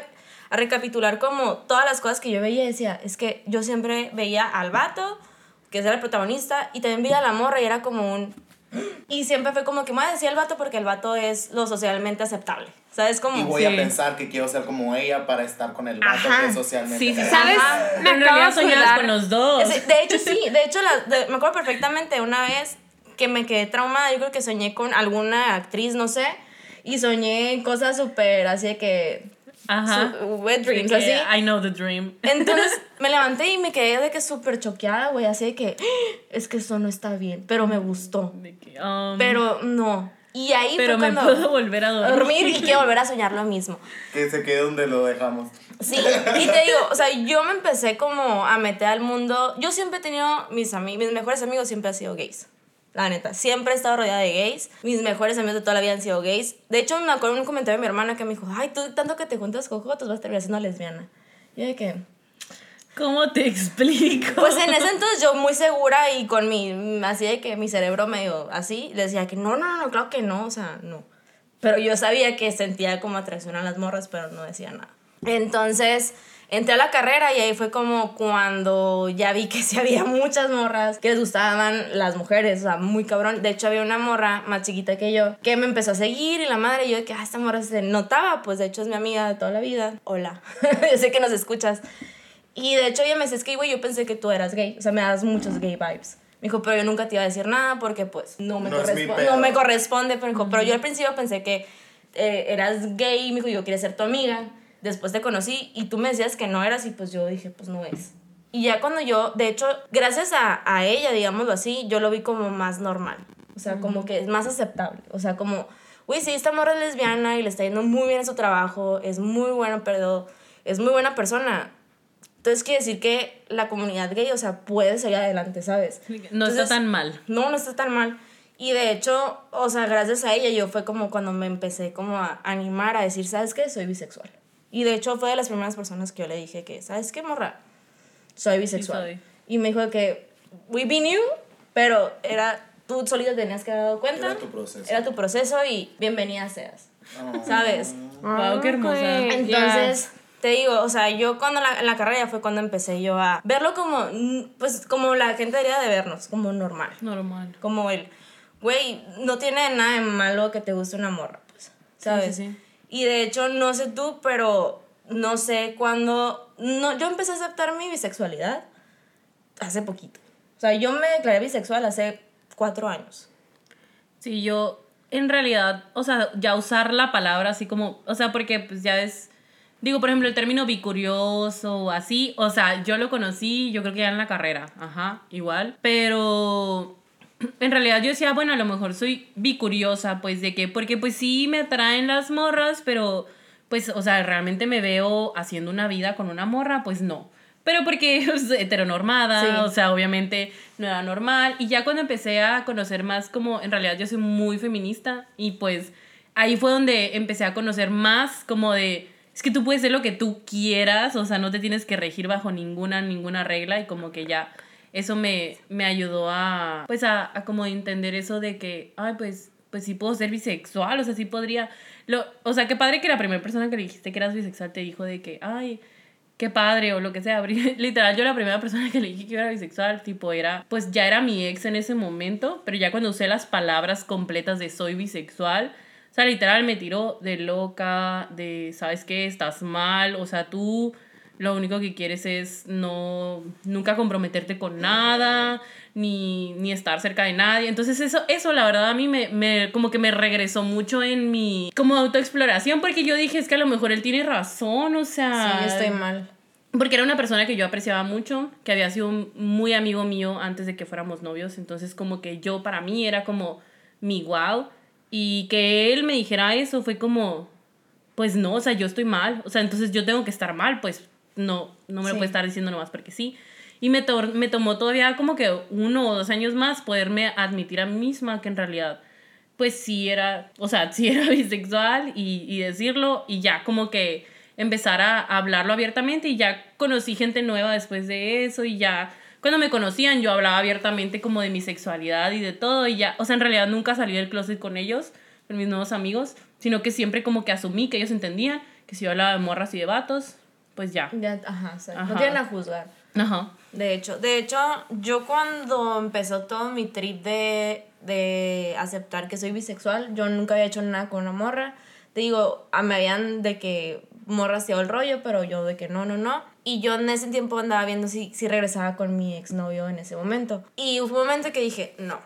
a recapitular como todas las cosas que yo veía y decía, es que yo siempre veía al vato, que era el protagonista, y también veía a la morra y era como un... Y siempre fue como que me decía el vato porque el vato es lo socialmente aceptable. ¿Sabes? Como... Y voy Sí. a pensar que quiero ser como ella para estar con el vato Ajá. que es socialmente. Sí, sí. ¿Sabes? Ajá. Me acabo acordar. con los dos. De hecho, sí. De hecho, la- de- me acuerdo perfectamente una vez que me quedé traumada. Yo creo que soñé con alguna actriz, no sé. Y soñé cosas súper así de que... Ajá. su- wet dreams, así. I know the dream. [laughs] Entonces me levanté y me quedé de que súper choqueada, güey. Así de que, "Ah, es que eso no está bien. Pero me gustó. De que, um, Pero no. Y ahí pero fue me cuando... puedo volver a a dormir. dormir y quiero volver a [laughs] soñar lo mismo. Que se quede donde lo dejamos. Sí, y te digo, o sea, yo me empecé como a meter al mundo. Yo siempre he tenido mis amigos, mis mejores amigos siempre han sido gays. La neta, siempre he estado rodeada de gays. Mis mejores amigos de toda la vida han sido gays. De hecho, me acuerdo un comentario de mi hermana que me dijo, ay, tú tanto que te juntas con jotos vas a terminar siendo lesbiana. Y yo de que, ¿Cómo te [laughs] explico? pues en ese entonces yo muy segura y con mi, así de que mi cerebro medio así, le decía que no, no, no, claro que no, o sea, no. Pero yo sabía que sentía como atracción a las morras, pero no decía nada. Entonces entré a la carrera y ahí fue como cuando ya vi que sí había muchas morras que les gustaban las mujeres, o sea, muy cabrón. De hecho, había una morra más chiquita que yo que me empezó a seguir y la madre, y yo de que, ah, esta morra se notaba, pues de hecho es mi amiga de toda la vida. Hola, [laughs] yo sé que nos escuchas. Y de hecho ella me decía, es que, güey, yo pensé que tú eras gay. O sea, me das muchos gay vibes. Me dijo, pero yo nunca te iba a decir nada porque, pues, no me, No corresponde. No me corresponde. Pero, me dijo, pero yo al principio pensé que eh, eras gay. Y me dijo, yo quería ser tu amiga. Después te conocí y tú me decías que no eras. Y pues yo dije, pues no es. Y ya cuando yo, de hecho, gracias a, a ella, digámoslo así, yo lo vi como más normal. O sea, como que es más aceptable. O sea, como, güey, sí, esta morra es lesbiana y le está yendo muy bien en su trabajo, es muy buena, pero es muy buena persona. Entonces quiere decir que la comunidad gay, o sea, puede salir adelante, ¿sabes? No Entonces, está tan mal. No, no está tan mal. Y de hecho, o sea, gracias a ella yo fue como cuando me empecé como a animar a decir, ¿sabes qué? Soy bisexual. Y de hecho fue de las primeras personas que yo le dije que, ¿sabes qué, morra? Soy bisexual. soy. Y me dijo que, we be new, pero era, tú solita tenías que haber dado cuenta. Era tu proceso. Era tu proceso y bienvenida seas. Oh. ¿Sabes? Wow, qué hermosa. güey, Entonces, te digo, o sea, yo cuando la, en la carrera ya fue cuando empecé yo a verlo como, pues, como la gente debería de vernos, como normal. Normal. Como el, güey, no tiene nada de malo que te guste una morra, pues, ¿sabes? sí, sí. Y de hecho, no sé tú, pero no sé cuándo, no, yo empecé a aceptar mi bisexualidad hace poquito. O sea, yo me declaré bisexual hace cuatro años. Sí, yo en realidad, o sea, ya usar la palabra así como, o sea, porque pues ya es, digo, por ejemplo, el término bicurioso así, o sea, yo lo conocí, yo creo que ya en la carrera, ajá, igual, pero en realidad yo decía, bueno, a lo mejor soy bicuriosa, pues de que, porque pues sí me atraen las morras, pero pues, o sea, realmente me veo haciendo una vida con una morra, pues no. Pero porque [laughs] es heteronormada, Sí. o sea, obviamente no era normal. Y ya cuando empecé a conocer más como, en realidad yo soy muy feminista y pues ahí fue donde empecé a conocer más como de, es que tú puedes ser lo que tú quieras, o sea, no te tienes que regir bajo ninguna, ninguna regla y como que ya eso me, me ayudó a, pues a, a como entender eso de que, ay, pues, pues sí puedo ser bisexual, o sea, sí podría, lo, o sea, qué padre que la primera persona que le dijiste que eras bisexual te dijo de que, ay, qué padre o lo que sea. [laughs] Literal, yo la primera persona que le dije que era bisexual, tipo, era, pues ya era mi ex en ese momento, pero ya cuando usé las palabras completas de soy bisexual, o sea, literal me tiró de loca, de, ¿sabes qué? Estás mal, o sea, tú lo único que quieres es no, nunca comprometerte con nada, ni, ni estar cerca de nadie. Entonces eso, eso la verdad a mí me, me, como que me regresó mucho en mi, como autoexploración, porque yo dije, es que a lo mejor él tiene razón, o sea... Sí, estoy mal. Porque era una persona que yo apreciaba mucho, que había sido muy amigo mío antes de que fuéramos novios, entonces como que yo para mí era como mi wow, y que él me dijera eso fue como, pues no, o sea, yo estoy mal, o sea, entonces yo tengo que estar mal, pues no, no me lo Sí. puede estar diciendo nomás porque sí. Y me, to- me tomó todavía como que uno o dos años más poderme admitir a mí misma que en realidad, pues sí era, o sea, sí era [laughs] bisexual y, y decirlo y ya como que empezar a hablarlo abiertamente y ya conocí gente nueva después de eso y ya cuando me conocían yo hablaba abiertamente como de mi sexualidad y de todo y ya, o sea, en realidad nunca salí del closet con ellos, con mis nuevos amigos, sino que siempre como que asumí que ellos entendían que si yo hablaba de morras y de vatos, pues ya. Ya, ajá, o sea, Ajá. no tienen a juzgar. Ajá. De hecho, de hecho, yo cuando empezó todo mi trip de, de aceptar que soy bisexual, yo nunca había hecho nada con una morra. Te digo, a- me habían de que morra hacía el rollo, pero yo de que no, no, no. Y yo en ese tiempo andaba viendo si, si regresaba con mi exnovio en ese momento. Y hubo un momento que dije, no.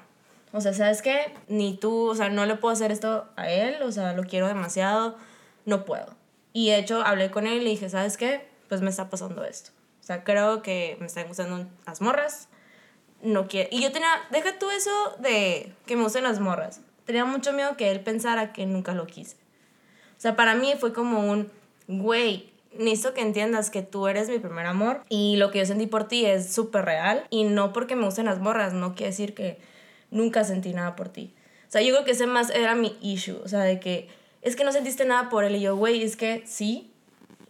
O sea, ¿sabes qué? Ni tú, o sea, no le puedo hacer esto a él, o sea, lo quiero demasiado, no puedo. Y de hecho, hablé con él y le dije, ¿sabes qué? Pues me está pasando esto. O sea, creo que me están gustando las morras. No quiero. Y yo tenía, deja tú eso de que me gusten las morras. Tenía mucho miedo que él pensara que nunca lo quise. O sea, para mí fue como un, güey, necesito que entiendas que tú eres mi primer amor y lo que yo sentí por ti es súper real y no porque me gusten las morras, no quiere decir que nunca sentí nada por ti. O sea, yo creo que ese más era mi issue, o sea, de que es que no sentiste nada por él. Y yo, güey, es que sí.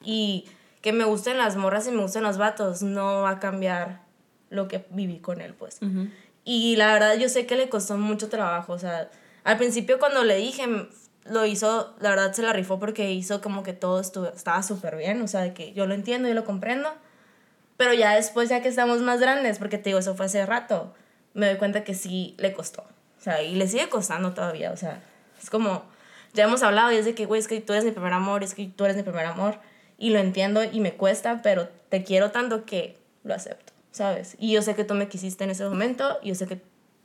Y que me gusten las morras y me gusten los vatos no va a cambiar lo que viví con él, pues. Y la verdad yo sé que le costó mucho trabajo, o sea, al principio cuando le dije, lo hizo, la verdad se la rifó porque hizo como que todo estuvo, estaba súper bien, o sea, que yo lo entiendo, yo lo comprendo, pero ya después, ya que estamos más grandes, porque te digo, eso fue hace rato, me doy cuenta que sí le costó, o sea, y le sigue costando todavía, o sea, es como, ya hemos hablado y es de que, güey, es que tú eres mi primer amor, es que tú eres mi primer amor, y lo entiendo y me cuesta, pero te quiero tanto que lo acepto, ¿sabes? Y yo sé que tú me quisiste en ese momento, y yo sé que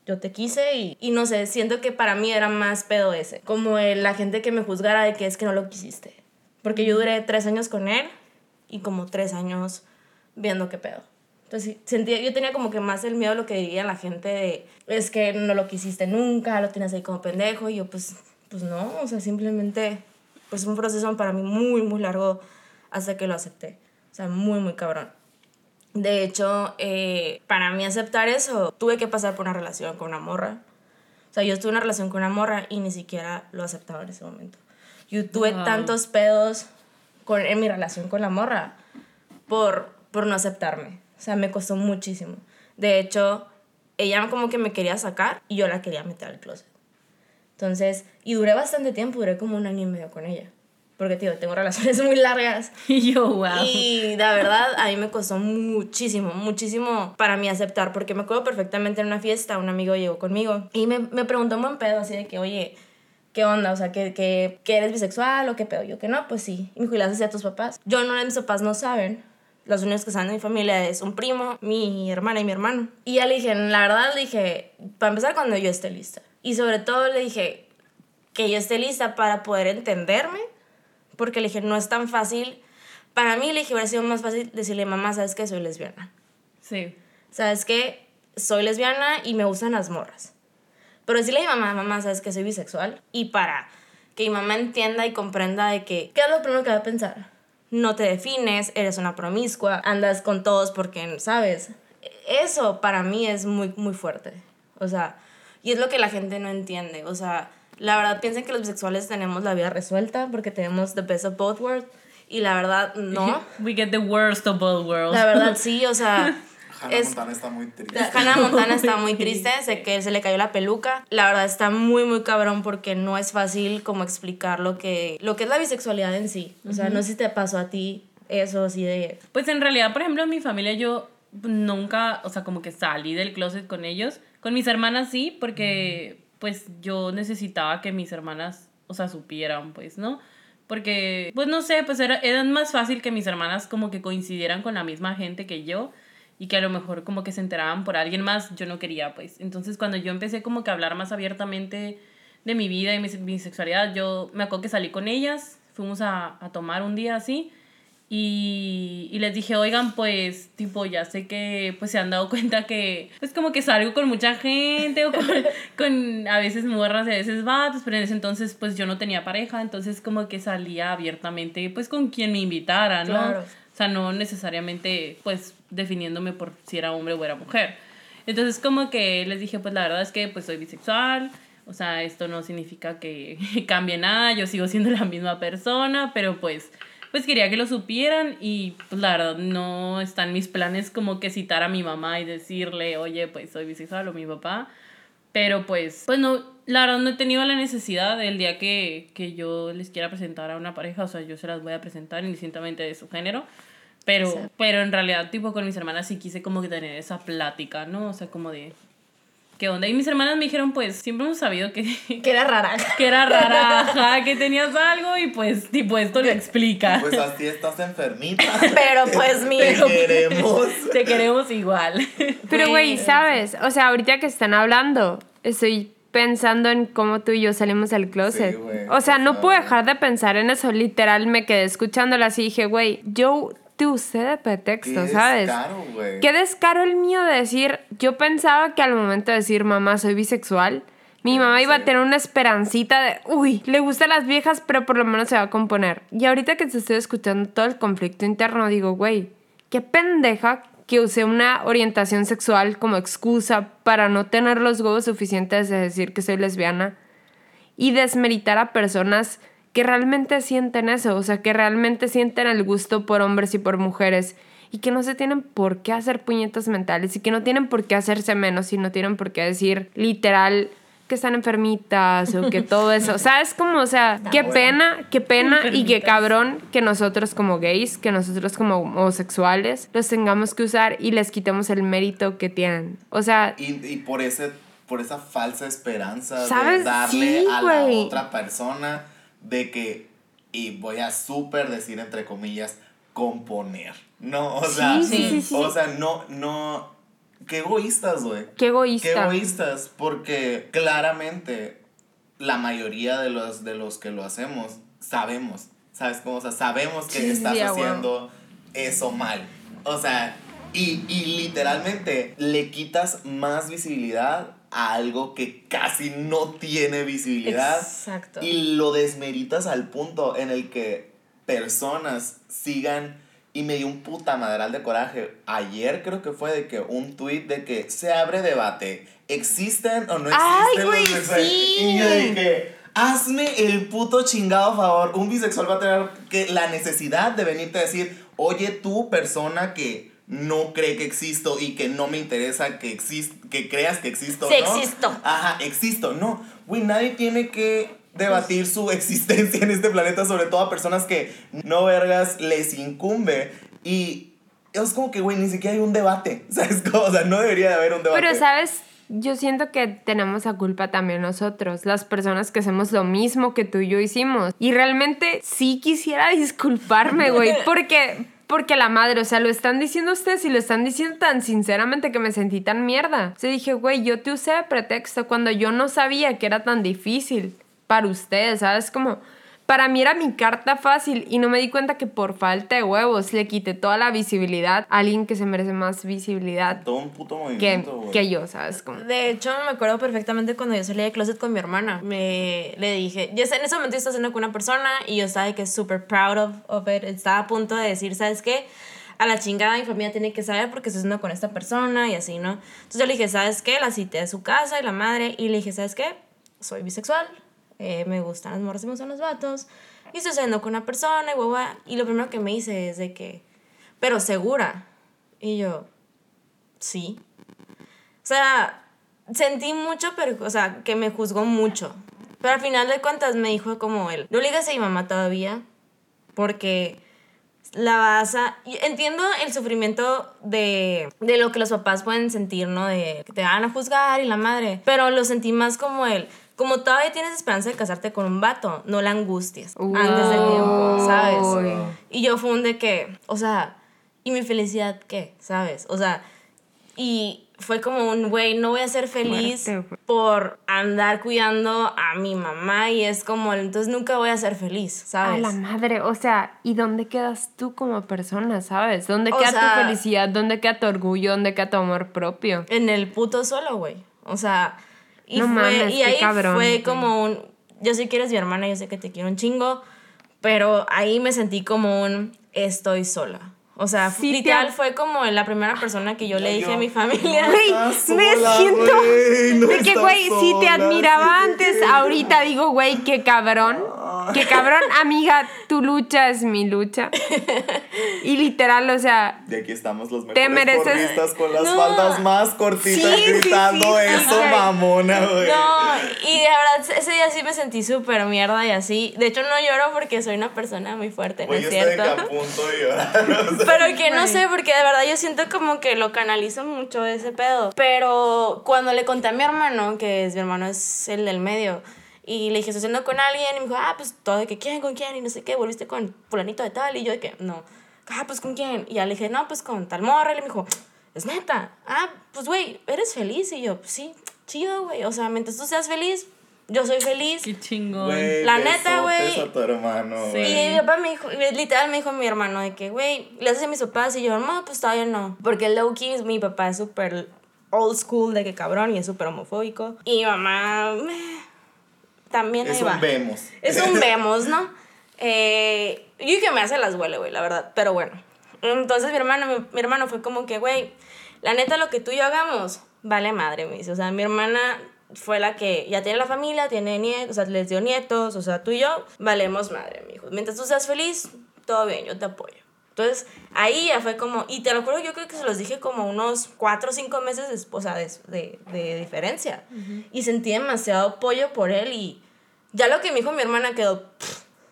yo te quise y, y no sé, siento que para mí era más pedo ese, como el- la gente que me juzgara de que es que no lo quisiste, porque yo duré tres años con él y como tres años viendo qué pedo. Entonces sentía, yo tenía como que más el miedo a lo que diría la gente de, es que no lo quisiste nunca, lo tienes ahí como pendejo, y yo pues, pues no, o sea, simplemente, pues un proceso para mí muy, muy largo hasta que lo acepté, o sea, muy, muy cabrón. De hecho, eh, para mí aceptar eso, tuve que pasar por una relación con una morra. O sea, yo estuve en una relación con una morra y ni siquiera lo aceptaba en ese momento. Yo tuve Wow. tantos pedos con, en mi relación con la morra por, por no aceptarme. O sea, me costó muchísimo. De hecho, ella como que me quería sacar y yo la quería meter al closet. Entonces, y duré bastante tiempo, duré como un año y medio con ella. Porque, tío, tengo relaciones [laughs] muy largas. Y yo, wow. Y la verdad, a mí me costó muchísimo, muchísimo para mí aceptar, porque me acuerdo perfectamente en una fiesta, un amigo llegó conmigo y me, me preguntó un buen pedo así de que, oye, ¿qué onda? O sea, ¿que, que, que eres bisexual o qué pedo? Yo que no, pues sí. Y me dijo, ¿y haces a tus papás? Yo no, mis papás no saben. Los únicos que saben de mi familia es un primo, mi hermana y mi hermano. Y ya le dije, la verdad, le dije, para empezar, cuando yo esté lista. Y sobre todo le dije que yo esté lista para poder entenderme porque le dije, no es tan fácil. Para mí, le dije, hubiera sido más fácil decirle, mamá, ¿sabes que Soy lesbiana. Sí. ¿Sabes que Soy lesbiana y me gustan las morras. Pero decirle a mi mamá, mamá, ¿sabes que Soy bisexual. Y para que mi mamá entienda y comprenda de que, ¿qué es lo primero que va a pensar? No te defines, eres una promiscua, andas con todos porque, ¿sabes? Eso para mí es muy, muy fuerte. O sea, y es lo que la gente no entiende. O sea, la verdad piensan que los bisexuales tenemos la vida resuelta porque tenemos the best of both worlds. Y la verdad, no. [laughs] We get the worst of both worlds. La verdad, [laughs] sí, o sea. Hannah es- Montana está muy triste. Hannah Montana está muy [laughs] triste, sé que se le cayó la peluca. La verdad está muy muy cabrón porque no es fácil como explicar lo que lo que es la bisexualidad en sí. O sea, no sé si te pasó a ti eso así de Pues en realidad, por ejemplo, en mi familia yo nunca, o sea, como que salí del closet con ellos. Con mis hermanas sí, porque pues yo necesitaba que mis hermanas, o sea, supieran, pues, ¿no? Porque, pues no sé, pues era, era más fácil que mis hermanas como que coincidieran con la misma gente que yo y que a lo mejor como que se enteraban por alguien más, yo no quería, pues. Entonces cuando yo empecé como que a hablar más abiertamente de mi vida y mi, mi sexualidad, yo me acuerdo que salí con ellas, fuimos a, a tomar un día así y, y les dije, oigan, pues, tipo, ya sé que, pues, se han dado cuenta que, pues, como que salgo con mucha gente o con, [laughs] con a veces morras y a veces vatos, pero en ese entonces, pues, yo no tenía pareja, entonces como que salía abiertamente, pues, con quien me invitara, ¿no? Claro. O sea, no necesariamente, pues, definiéndome por si era hombre o era mujer. Entonces, como que les dije, pues, la verdad es que, pues, soy bisexual, o sea, esto no significa que [laughs] cambie nada, yo sigo siendo la misma persona, pero, pues, pues quería que lo supieran y pues la verdad no están mis planes como que citar a mi mamá y decirle, oye, pues soy bisexual o mi papá. Pero pues, pues no, la verdad no he tenido la necesidad del día que, que yo les quiera presentar a una pareja, o sea, yo se las voy a presentar indistintamente de su género. Pero, pero en realidad, tipo, con mis hermanas sí quise como que tener esa plática, ¿no? O sea, como de, ¿qué onda? Y mis hermanas me dijeron, pues, siempre hemos sabido que, [laughs] que era rara. que era rara, ajá, que tenías algo y pues, tipo, esto lo explica. Pues así estás enfermita. [laughs] Pero pues mi Te queremos. [laughs] Te queremos igual. Pero, güey, ¿sabes? O sea, ahorita que están hablando, estoy pensando en cómo tú y yo salimos del closet. Sí, güey, o sea, no puedo dejar de pensar en eso. Literal, me quedé escuchándola así y dije, güey, yo te usé de pretexto, Qué ¿sabes? descaro, güey. Qué descaro el mío de decir, yo pensaba que al momento de decir, mamá, soy bisexual, mi mamá iba a tener una esperancita de, uy, le gustan las viejas, pero por lo menos se va a componer. Y ahorita que te estoy escuchando todo el conflicto interno, digo, güey, qué pendeja que usé una orientación sexual como excusa para no tener los huevos suficientes de decir que soy lesbiana y desmeritar a personas que realmente sienten eso, o sea, que realmente sienten el gusto por hombres y por mujeres y que no se tienen por qué hacer puñetas mentales y que no tienen por qué hacerse menos y no tienen por qué decir literal que están enfermitas o que [laughs] todo eso. O sea, es como, o sea, qué pena, qué pena y qué cabrón que nosotros como gays, que nosotros como homosexuales los tengamos que usar y les quitemos el mérito que tienen. O sea, Y, y por ese por esa falsa esperanza ¿Sabes? de darle Sí, a la otra persona de que y voy a súper decir entre comillas componer. No, o sea, sí, sí, o sea, no no qué egoístas, güey. qué egoísta. Qué egoístas, porque claramente la mayoría de los, de los que lo hacemos sabemos, ¿sabes cómo? O sea, sabemos que Sí, estás haciendo eso mal. O sea, y, y literalmente le quitas más visibilidad a algo que casi no tiene visibilidad. Exacto. Y lo desmeritas al punto en el que personas sigan y me dio un puta madral de coraje. Ayer creo que fue de que un tweet de que se abre debate. ¿Existen o no existen Ay, güey, sí. Y yo dije, hazme el puto chingado favor. Un bisexual va a tener que la necesidad de venirte a decir, oye, tú persona que no cree que existo y que no me interesa que exist que creas que existo, Sí, ¿no? existo. Ajá, existo. No, güey, nadie tiene que debatir su [laughs] existencia en este planeta, sobre todo a personas que no vergas les incumbe. Y es como que, güey, ni siquiera hay un debate. [laughs] ¿Sabes? cómo? O sea, no debería de haber un debate. Pero, ¿sabes? Yo siento que tenemos la culpa también nosotros, las personas que hacemos lo mismo que tú y yo hicimos. Y realmente sí quisiera [laughs] disculparme, güey, porque, porque la madre, o sea, lo están diciendo ustedes y lo están diciendo tan sinceramente que me sentí tan mierda. O sea, dije, güey, yo te usé de pretexto cuando yo no sabía que era tan difícil para ustedes, ¿sabes? Como... para mí era mi carta fácil y no me di cuenta que por falta de huevos le quité toda la visibilidad a alguien que se merece más visibilidad Todo un puto que, movimiento, güey. que yo, ¿sabes? Como, De hecho, me acuerdo perfectamente cuando yo salí de closet con mi hermana. Me le dije, yo en ese momento estaba haciendo con una persona y yo estaba de que súper proud of, of it. Estaba a punto de decir, ¿sabes qué? A la chingada mi familia tiene que saber porque estoy haciendo con esta persona y así, ¿no? Entonces yo le dije, ¿sabes qué? La cité a su casa y la madre y le dije, ¿sabes qué? Soy bisexual, eh, me gustan las morras me gustan los vatos y estoy saliendo con una persona y guagua. Y lo primero que me dice es de que, pero segura. Y yo, sí. O sea, sentí mucho, pero, o sea, que me juzgó mucho. Pero al final de cuentas me dijo como él, no le digas a mi mamá todavía, porque la vas a... Entiendo el sufrimiento de, de lo que los papás pueden sentir, ¿no? De que te van a juzgar y la madre. Pero lo sentí más como él. Como todavía tienes esperanza de casarte con un vato, no la angusties antes del tiempo, ¿sabes? Uy. Y yo fue un de que, o sea, ¿y mi felicidad qué? ¿Sabes? O sea, y fue como un, güey, no voy a ser feliz por andar cuidando a mi mamá y es como, entonces nunca voy a ser feliz, A ¿sabes? la madre, o sea, ¿y dónde quedas tú como persona, sabes? ¿Dónde O queda sea- tu felicidad? ¿Dónde queda tu orgullo? ¿Dónde queda tu amor propio? En el puto solo, güey. O sea, y, No fue, mames, y qué ahí cabrón, fue como un, yo sé que eres mi hermana, yo sé que te quiero un chingo, pero ahí me sentí como un, estoy sola. O sea, Sí, literal te- fue como la primera persona que yo le dije a mi familia. Güey, estás me sola, siento güey, no de que, güey, si te admiraba sí. antes, ahorita digo, güey, qué cabrón. Qué cabrón, amiga, tu lucha es mi lucha. Y literal, o sea, De aquí estamos los Te mejores mereces- porristas con las No. faldas más cortitas Sí, gritando sí, sí, eso, mamona, güey. No, y de verdad ese día sí me sentí súper mierda y así. De hecho no lloro porque soy una persona muy fuerte, ¿no es de que cierto? a punto de llorar. [laughs] o sea, Pero que no sé, porque de verdad yo siento como que lo canalizo mucho ese pedo. Pero cuando le conté a mi hermano, que es mi hermano es el del medio, y le dije, estoy haciendo con alguien, y me dijo, ah, pues todo de que quién, con quién, y no sé qué, volviste con fulanito de tal, y yo de que, no, ah, pues con quién, y ya le dije, no, pues con tal morra, y él me dijo, es neta, ah, pues güey, eres feliz, y yo, sí, chido, güey, o sea, mientras tú seas feliz, yo soy feliz. Qué chingón. Güey, La neta, güey. a tu hermano, Sí. güey. Y mi papá me dijo, literal me dijo mi hermano de que, güey, le haces a mis papás y yo, no, pues todavía no. Porque low key, mi papá es súper old school de que cabrón y es súper homofóbico. Y mi mamá, meh, también Es ahí un va. vemos. Es un [laughs] vemos, ¿no? Eh, y que me hace las huele, güey, la verdad. Pero bueno. Entonces mi hermano, mi, mi hermano fue como que, güey, la neta lo que tú y yo hagamos, vale madre, me dice. O sea, mi hermana fue la que ya tiene la familia, tiene nietos, o sea, les dio nietos, o sea, tú y yo valemos madre, mi hijo. Mientras tú seas feliz, todo bien, yo te apoyo. Entonces, ahí ya fue como, y te lo juro, yo creo que se los dije como unos cuatro o cinco meses después, o sea, de, de, de diferencia. Y sentí demasiado apoyo por él y ya lo que me dijo mi hermana quedó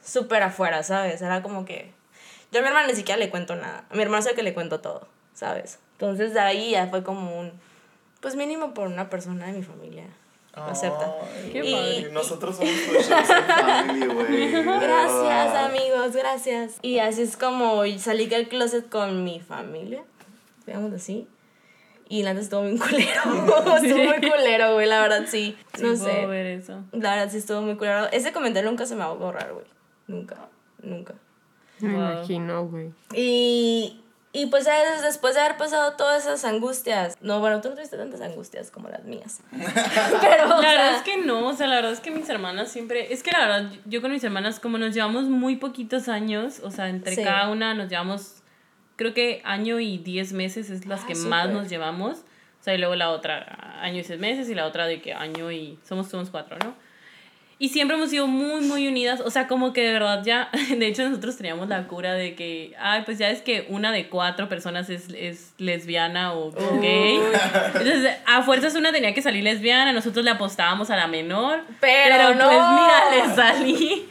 súper afuera, ¿sabes? Era como que yo a mi hermana ni siquiera le cuento nada. A mi hermano es el que le cuento todo, ¿sabes? Entonces de ahí ya fue como un, pues mínimo por una persona de mi familia. Lo acepta. Qué Y- padre. [laughs] Nosotros somos family, güey. Gracias, verdad. amigos, gracias. Y así es como salí del closet con mi familia, digamos así. Y la neta estuvo muy culero. [laughs] [laughs] estuvo muy culero, güey, la verdad sí. No Sí, sé. puedo ver eso. La verdad sí estuvo muy culero. Ese comentario nunca se me va a borrar, güey. Nunca, nunca. me Wow. imagino, güey. Y, y pues ¿sabes? después de haber pasado todas esas angustias, no, bueno, tú no tuviste tantas angustias como las mías. [laughs] Pero, La sea, verdad es que no, o sea, la verdad es que mis hermanas siempre, es que la verdad, yo con mis hermanas como nos llevamos muy poquitos años, o sea, entre Sí. cada una nos llevamos, creo que año y diez meses es las Ah, que más nos llevamos, o sea, y luego la otra año y seis meses y la otra de que año y, somos, somos cuatro, ¿no? Y siempre hemos sido muy, muy unidas. O sea, como que de verdad ya. [laughs] De hecho, nosotros teníamos la cura de que. Ay, pues ya es que una de cuatro personas es, es lesbiana o, o gay. Entonces, a fuerzas una tenía que salir lesbiana. Nosotros le apostábamos a la menor. Pero no. pues mira, le salí.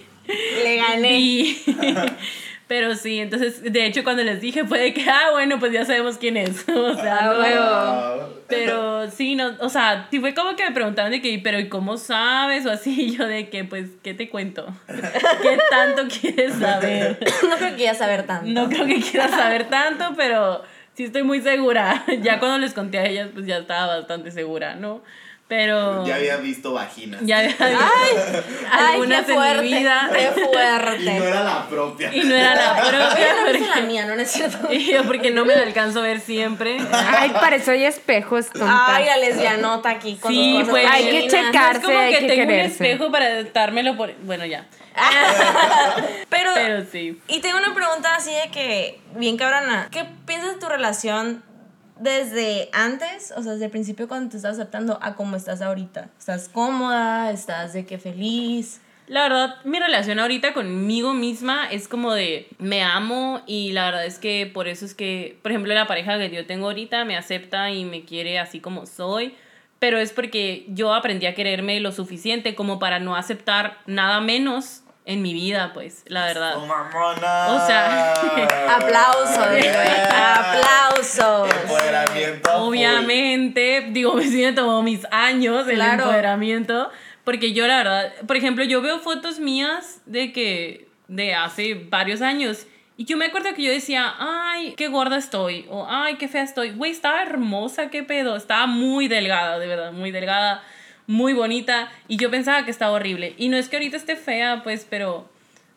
le gané. Y- [laughs] pero sí, entonces, de hecho, cuando les dije fue de que, ah, bueno, pues ya sabemos quién es. [laughs] O sea, Ah, no- pero sí, no, o sea, sí fue como que me preguntaron de que, pero ¿y cómo sabes? O así, [laughs] y yo de que, pues, ¿qué te cuento? [laughs] ¿Qué tanto quieres saber? no creo que ya saber tanto. No creo que quieras saber tanto, pero sí estoy muy segura. ya cuando les conté a ellas, pues ya estaba bastante segura, ¿no? Pero... Ya había visto vaginas. Ya había Ay, [laughs] algunas qué fuerte, en mi vida. Qué Y no era la propia. Y no era la propia. No es la porque- mía, no no es cierto. [laughs] Y yo porque no me la alcanzo a ver siempre. Ay, para eso hay espejos, tonta. Ay, la lesbianota aquí con Sí, pues. Hay que femeninas. checar. Es como hay que que tengo un espejo para dármelo por... Bueno, ya. [laughs] Pero, Pero sí. y tengo una pregunta así de que, bien cabrona, ¿qué piensas de tu relación desde antes, o sea, desde el principio cuando te estás aceptando a cómo estás ahorita? ¿Estás cómoda? ¿Estás de que feliz? La verdad, mi relación ahorita conmigo misma es como de me amo y la verdad es que por eso es que, por ejemplo, la pareja que yo tengo ahorita me acepta y me quiere así como soy, pero es porque yo aprendí a quererme lo suficiente como para no aceptar nada menos en mi vida, pues, la verdad. ¡Oh, mamona! O sea, [laughs] Aplauso, Bien. güey. Aplausos. Empoderamiento. full. Obviamente, digo, [laughs] me sí me tomó mis años el Claro. empoderamiento, porque yo la verdad, por ejemplo, yo veo fotos mías de que, de hace varios años, y yo me acuerdo que yo decía, ay, qué gorda estoy, o ay, qué fea estoy, güey, estaba hermosa, qué pedo, estaba muy delgada, de verdad, muy delgada, muy bonita, y yo pensaba que estaba horrible, y no es que ahorita esté fea, pues, pero...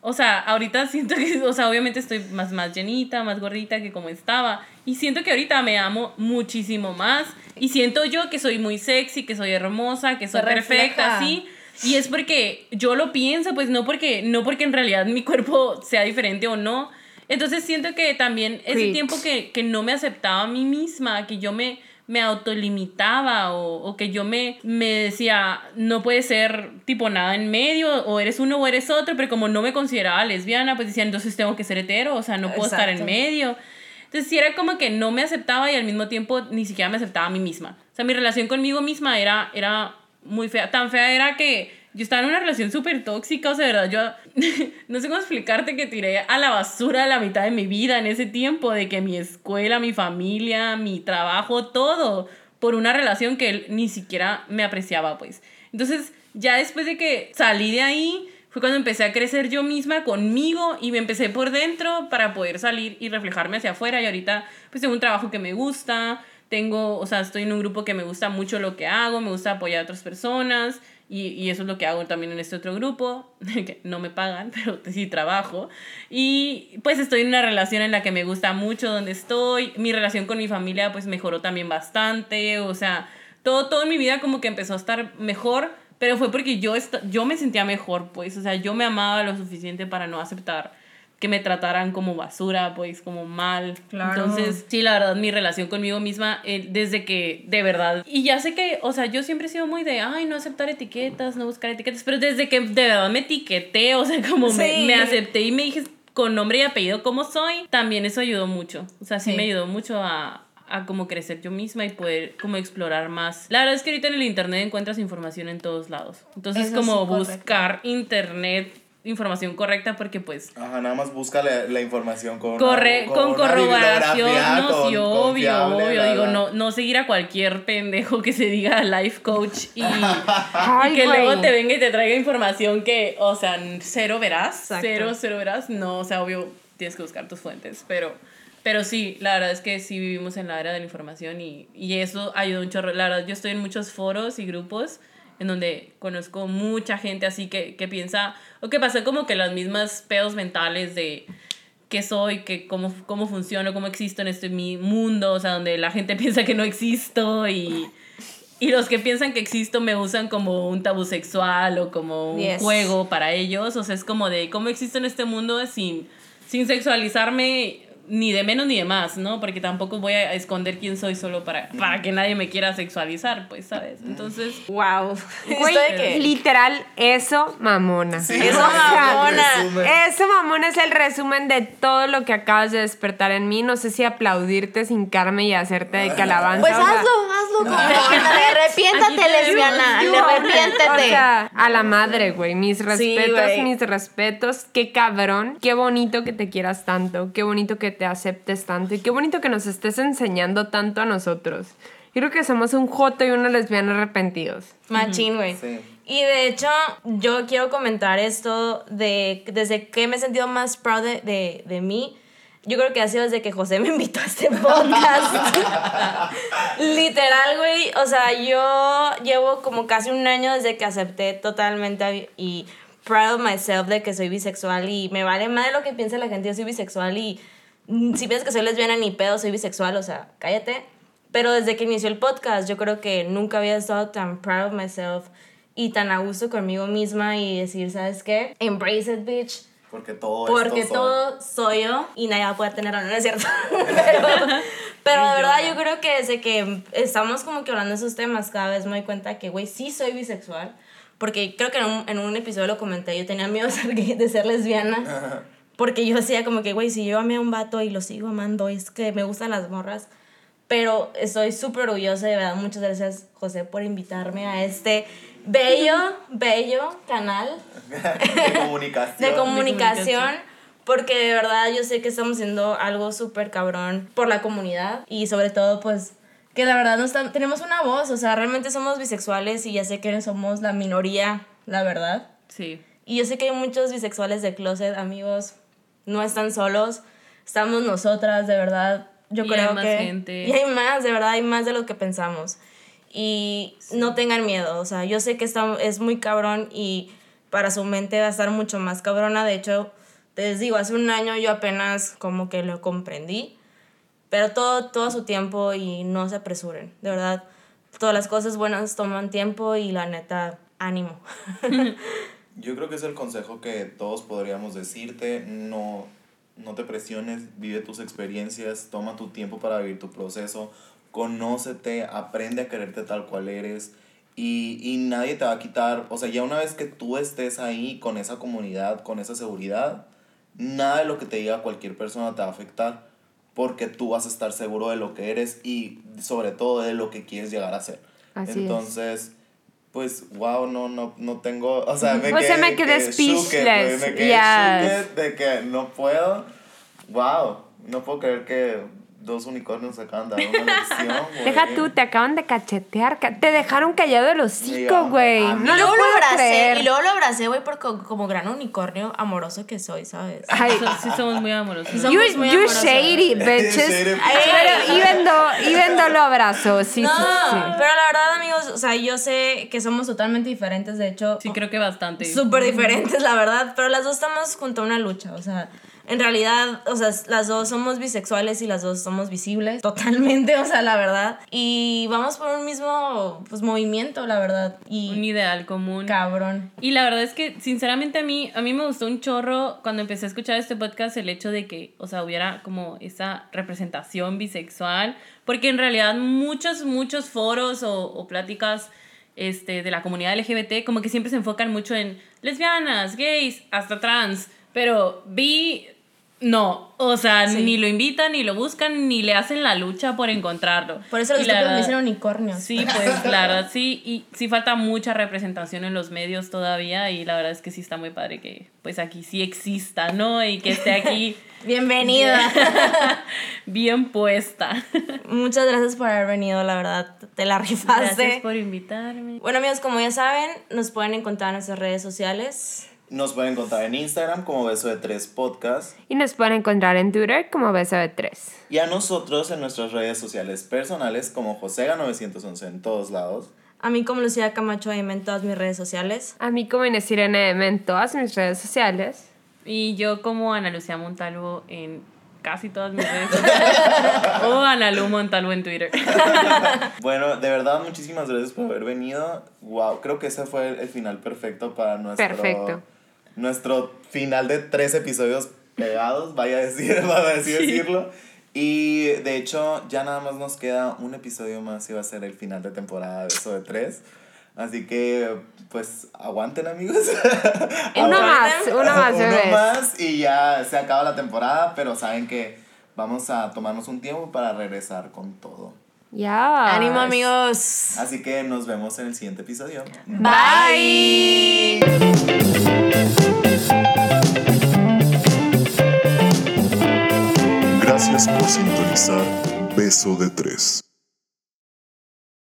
O sea, ahorita [laughs] siento que, o sea, obviamente estoy más, más llenita, más gordita que como estaba. Y siento que ahorita me amo muchísimo más. Y siento yo que soy muy sexy, que soy hermosa, que soy perfecta, sí. Y es porque yo lo pienso, pues no porque, no porque en realidad mi cuerpo [laughs] sea diferente o no. Entonces siento que también ese tiempo que, que no me aceptaba a mí misma, que yo me, me autolimitaba o, o que yo me, me decía, no puede ser tipo nada en medio, o eres uno o eres otro, pero como no me consideraba lesbiana, pues decía, entonces tengo que ser hetero, o sea, no puedo estar en medio. Entonces sí era como que no me aceptaba y al mismo tiempo ni siquiera me aceptaba a mí misma. O sea, mi relación conmigo misma era, era muy fea. Tan fea era que yo estaba en una relación súper tóxica, o sea, de verdad, yo [laughs] no sé cómo explicarte que tiré a la basura la mitad de mi vida en ese tiempo, de que mi escuela, mi familia, mi trabajo, todo, por una relación que él ni siquiera me apreciaba, pues. Entonces, ya después de que salí de ahí, fue cuando empecé a crecer yo misma conmigo y me empecé por dentro para poder salir y reflejarme hacia afuera y ahorita pues tengo un trabajo que me gusta, tengo, o sea, estoy en un grupo que me gusta mucho lo que hago, me gusta apoyar a otras personas y, y eso es lo que hago también en este otro grupo, [laughs] que no me pagan, [laughs] pero sí trabajo. Y pues estoy en una relación en la que me gusta mucho donde estoy, mi relación con mi familia pues mejoró también bastante, o sea, todo, todo en mi vida como que empezó a estar mejor, pero fue porque yo, yo me sentía mejor, pues, o sea, yo me amaba lo suficiente para no aceptar que me trataran como basura, pues, como mal. Claro. Entonces, sí, la verdad, mi relación conmigo misma, eh, desde que, de verdad, y ya sé que, o sea, yo siempre he sido muy de, ay, no aceptar etiquetas, no buscar etiquetas, pero desde que de verdad me etiqueté, o sea, como me, Sí. me acepté y me dije con nombre y apellido cómo soy, también eso ayudó mucho. O sea, sí, Sí. me ayudó mucho a, a como crecer yo misma y poder como explorar más. La verdad es que ahorita en el internet encuentras información en todos lados. Entonces, Eso como sí, buscar internet información correcta porque pues Ajá, nada más busca la, la información con, corre con corroboración, no, con- sí, obvio, obvio, digo, no, no seguir a cualquier pendejo que se diga life coach y, [laughs] Ay, y que güey. luego te venga y te traiga información que, o sea, cero verás, Exacto. cero, cero verás, no, o sea, obvio, tienes que buscar tus fuentes, pero, pero sí, la verdad es que sí vivimos en la era de la información y, y eso ayuda un chorro, la verdad, yo estoy en muchos foros y grupos en donde conozco mucha gente así que, que piensa, o que pasa como que las mismas pedos mentales de qué soy, que cómo, cómo funciono, cómo existo en este mi mundo, o sea, donde la gente [laughs] piensa que no existo y, y los que piensan que existo me usan como un tabú sexual o como un Yes. juego para ellos, o sea, es como de cómo existo en este mundo sin, sin sexualizarme ni de menos ni de más, ¿no? Porque tampoco voy a esconder quién soy solo para, para que nadie me quiera sexualizar, pues, ¿sabes? Entonces, Wow. [laughs] Güey, que- literal, eso mamona. Sí, Eso mamona. Eso, mamona, es el resumen de todo lo que acabas de despertar en mí. No sé si aplaudirte, hincarme y hacerte de calabanza. Pues hazlo, hazlo. mamona. [laughs] Arrepiéntate, lesbiana. Arrepiéntete. O sea, a la madre, güey. Mis Sí, respetos, güey. mis respetos. Qué cabrón. Qué bonito que te quieras tanto. Qué bonito que te aceptes tanto. Y qué bonito que nos estés enseñando tanto a nosotros. Yo creo que somos un joto y una lesbiana arrepentidos. Machín, güey. Sí. Y de hecho, yo quiero comentar esto de desde que me he sentido más proud de, de, de mí. Yo creo que ha sido desde que José me invitó a este podcast. [laughs] Literal, güey. O sea, yo llevo como casi un año desde que acepté totalmente y proud of myself de que soy bisexual y me vale más de lo que piensa la gente. Yo soy bisexual y si piensas que soy lesbiana ni pedo, soy bisexual, o sea, cállate. Pero desde que inició el podcast, yo creo que nunca había estado tan proud of myself y tan a gusto conmigo misma y decir, ¿sabes qué? Embrace it, bitch. Porque todo Porque esto todo soy yo y nadie va a poder tener, no, no es cierto. [laughs] [laughs] pero pero de verdad yo creo que desde que estamos como que hablando de esos temas, cada vez me doy cuenta que, güey, sí soy bisexual. Porque creo que en un, en un episodio lo comenté, yo tenía miedo de ser, de ser lesbiana. Porque yo hacía como que, güey, si yo amé a un vato y lo sigo amando, es que me gustan las morras. Pero estoy súper orgullosa, de verdad. Muchas gracias, José, por invitarme a este bello, [laughs] bello canal de comunicación. [laughs] de comunicación. comunicación. Porque de verdad yo sé que estamos haciendo algo súper cabrón por la comunidad y sobre todo pues que la verdad no está- tenemos una voz, o sea, realmente somos bisexuales y ya sé que somos la minoría, la verdad. Sí. Y yo sé que hay muchos bisexuales de closet, amigos, no están solos, estamos nosotras, de verdad. Yo Y creo hay más que gente. y hay más, de verdad, hay más de lo que pensamos. Y no tengan miedo, o sea, yo sé que está, es muy cabrón y para su mente va a estar mucho más cabrona. De hecho, les digo, hace un año yo apenas como que lo comprendí, pero todo, todo su tiempo y no se apresuren, de verdad. Todas las cosas buenas toman tiempo y la neta, ánimo. [laughs] Yo creo que es el consejo que todos podríamos decirte. No, no te presiones, vive tus experiencias, toma tu tiempo para vivir tu proceso, conócete, aprende a quererte tal cual eres. Y, y nadie te va a quitar, o sea, ya una vez que tú estés ahí con esa comunidad, con esa seguridad, nada de lo que te diga cualquier persona te va a afectar porque tú vas a estar seguro de lo que eres y sobre todo de lo que quieres llegar a ser. Así es. Pues, wow, no, no, no tengo, o sea, me O sea, quedé, me quedé que shooked, speechless, güey, me quedé yes. de que no puedo, wow, no puedo creer que dos unicornios se acaban de dar una lección, [laughs] güey. Deja tú, te acaban de cachetear. ca- Te dejaron callado el hocico, güey. No lo luego lo puedo abracé, creer. y luego lo abracé, güey, porque como gran unicornio amoroso que soy, ¿sabes? Ay, So- sí somos muy amorosos. Somos you're, muy you're amorosos. shady, [laughs] bitches. Pero even though, even though lo abrazo, sí, no, sí, sí. pero la verdad, amigos, o sea, yo sé que somos totalmente diferentes, de hecho, Sí, creo que bastante. súper diferentes, la verdad, pero las dos estamos junto a una lucha, o sea, en realidad, o sea, las dos somos bisexuales y las dos somos visibles, [laughs] totalmente, o sea, la verdad, y vamos por un mismo, pues, movimiento, la verdad, Un y ideal común. cabrón. Y la verdad es que, sinceramente, a mí, a mí me gustó un chorro cuando empecé a escuchar este podcast el hecho de que, o sea, hubiera como esa representación bisexual, porque en realidad muchos, muchos foros o, o pláticas este, de la comunidad LGBT como que siempre se enfocan mucho en lesbianas, gays, hasta trans, pero bi, no, o sea, Sí. ni lo invitan, ni lo buscan, ni le hacen la lucha por encontrarlo. Por eso los estúpidos me verdad- dicen unicornios. Sí, pues la verdad sí, y sí falta mucha representación en los medios todavía y la verdad es que sí está muy padre que pues aquí sí exista, ¿no? Y que esté aquí [laughs] Bienvenida. [laughs] bien puesta. Muchas gracias por haber venido, la verdad, te la rifaste. Gracias por invitarme. Bueno amigos, como ya saben, nos pueden encontrar en nuestras redes sociales. Nos pueden encontrar en Instagram como Beso de Tres Podcast Y nos pueden encontrar en Twitter como Beso de Tres. y a nosotros en nuestras redes sociales personales como Josega911 en todos lados. A mí como Lucía Camacho AM en todas mis redes sociales. A mí como Inés Irene M en todas mis redes sociales. Y yo como Ana Lucía Montalvo en casi todas mis redes [laughs] sociales. o Ana Lu Montalvo en Twitter. [laughs] Bueno, de verdad, muchísimas gracias por haber venido. Wow, creo que ese fue el final perfecto para nuestro, Perfecto. Nuestro final de tres episodios pegados, vaya a, decir, [laughs] vaya a decir, decirlo. Y de hecho, ya nada más nos queda un episodio más y va a ser el final de temporada de eso de tres. Así que, pues, aguanten, amigos. [laughs] Uno más, uno más, Uno más y ya se acaba la temporada, pero saben que vamos a tomarnos un tiempo para regresar con todo. Ya. Ánimo amigos. Así que nos vemos en el siguiente episodio. Bye. Gracias por sintonizar Beso de Tres.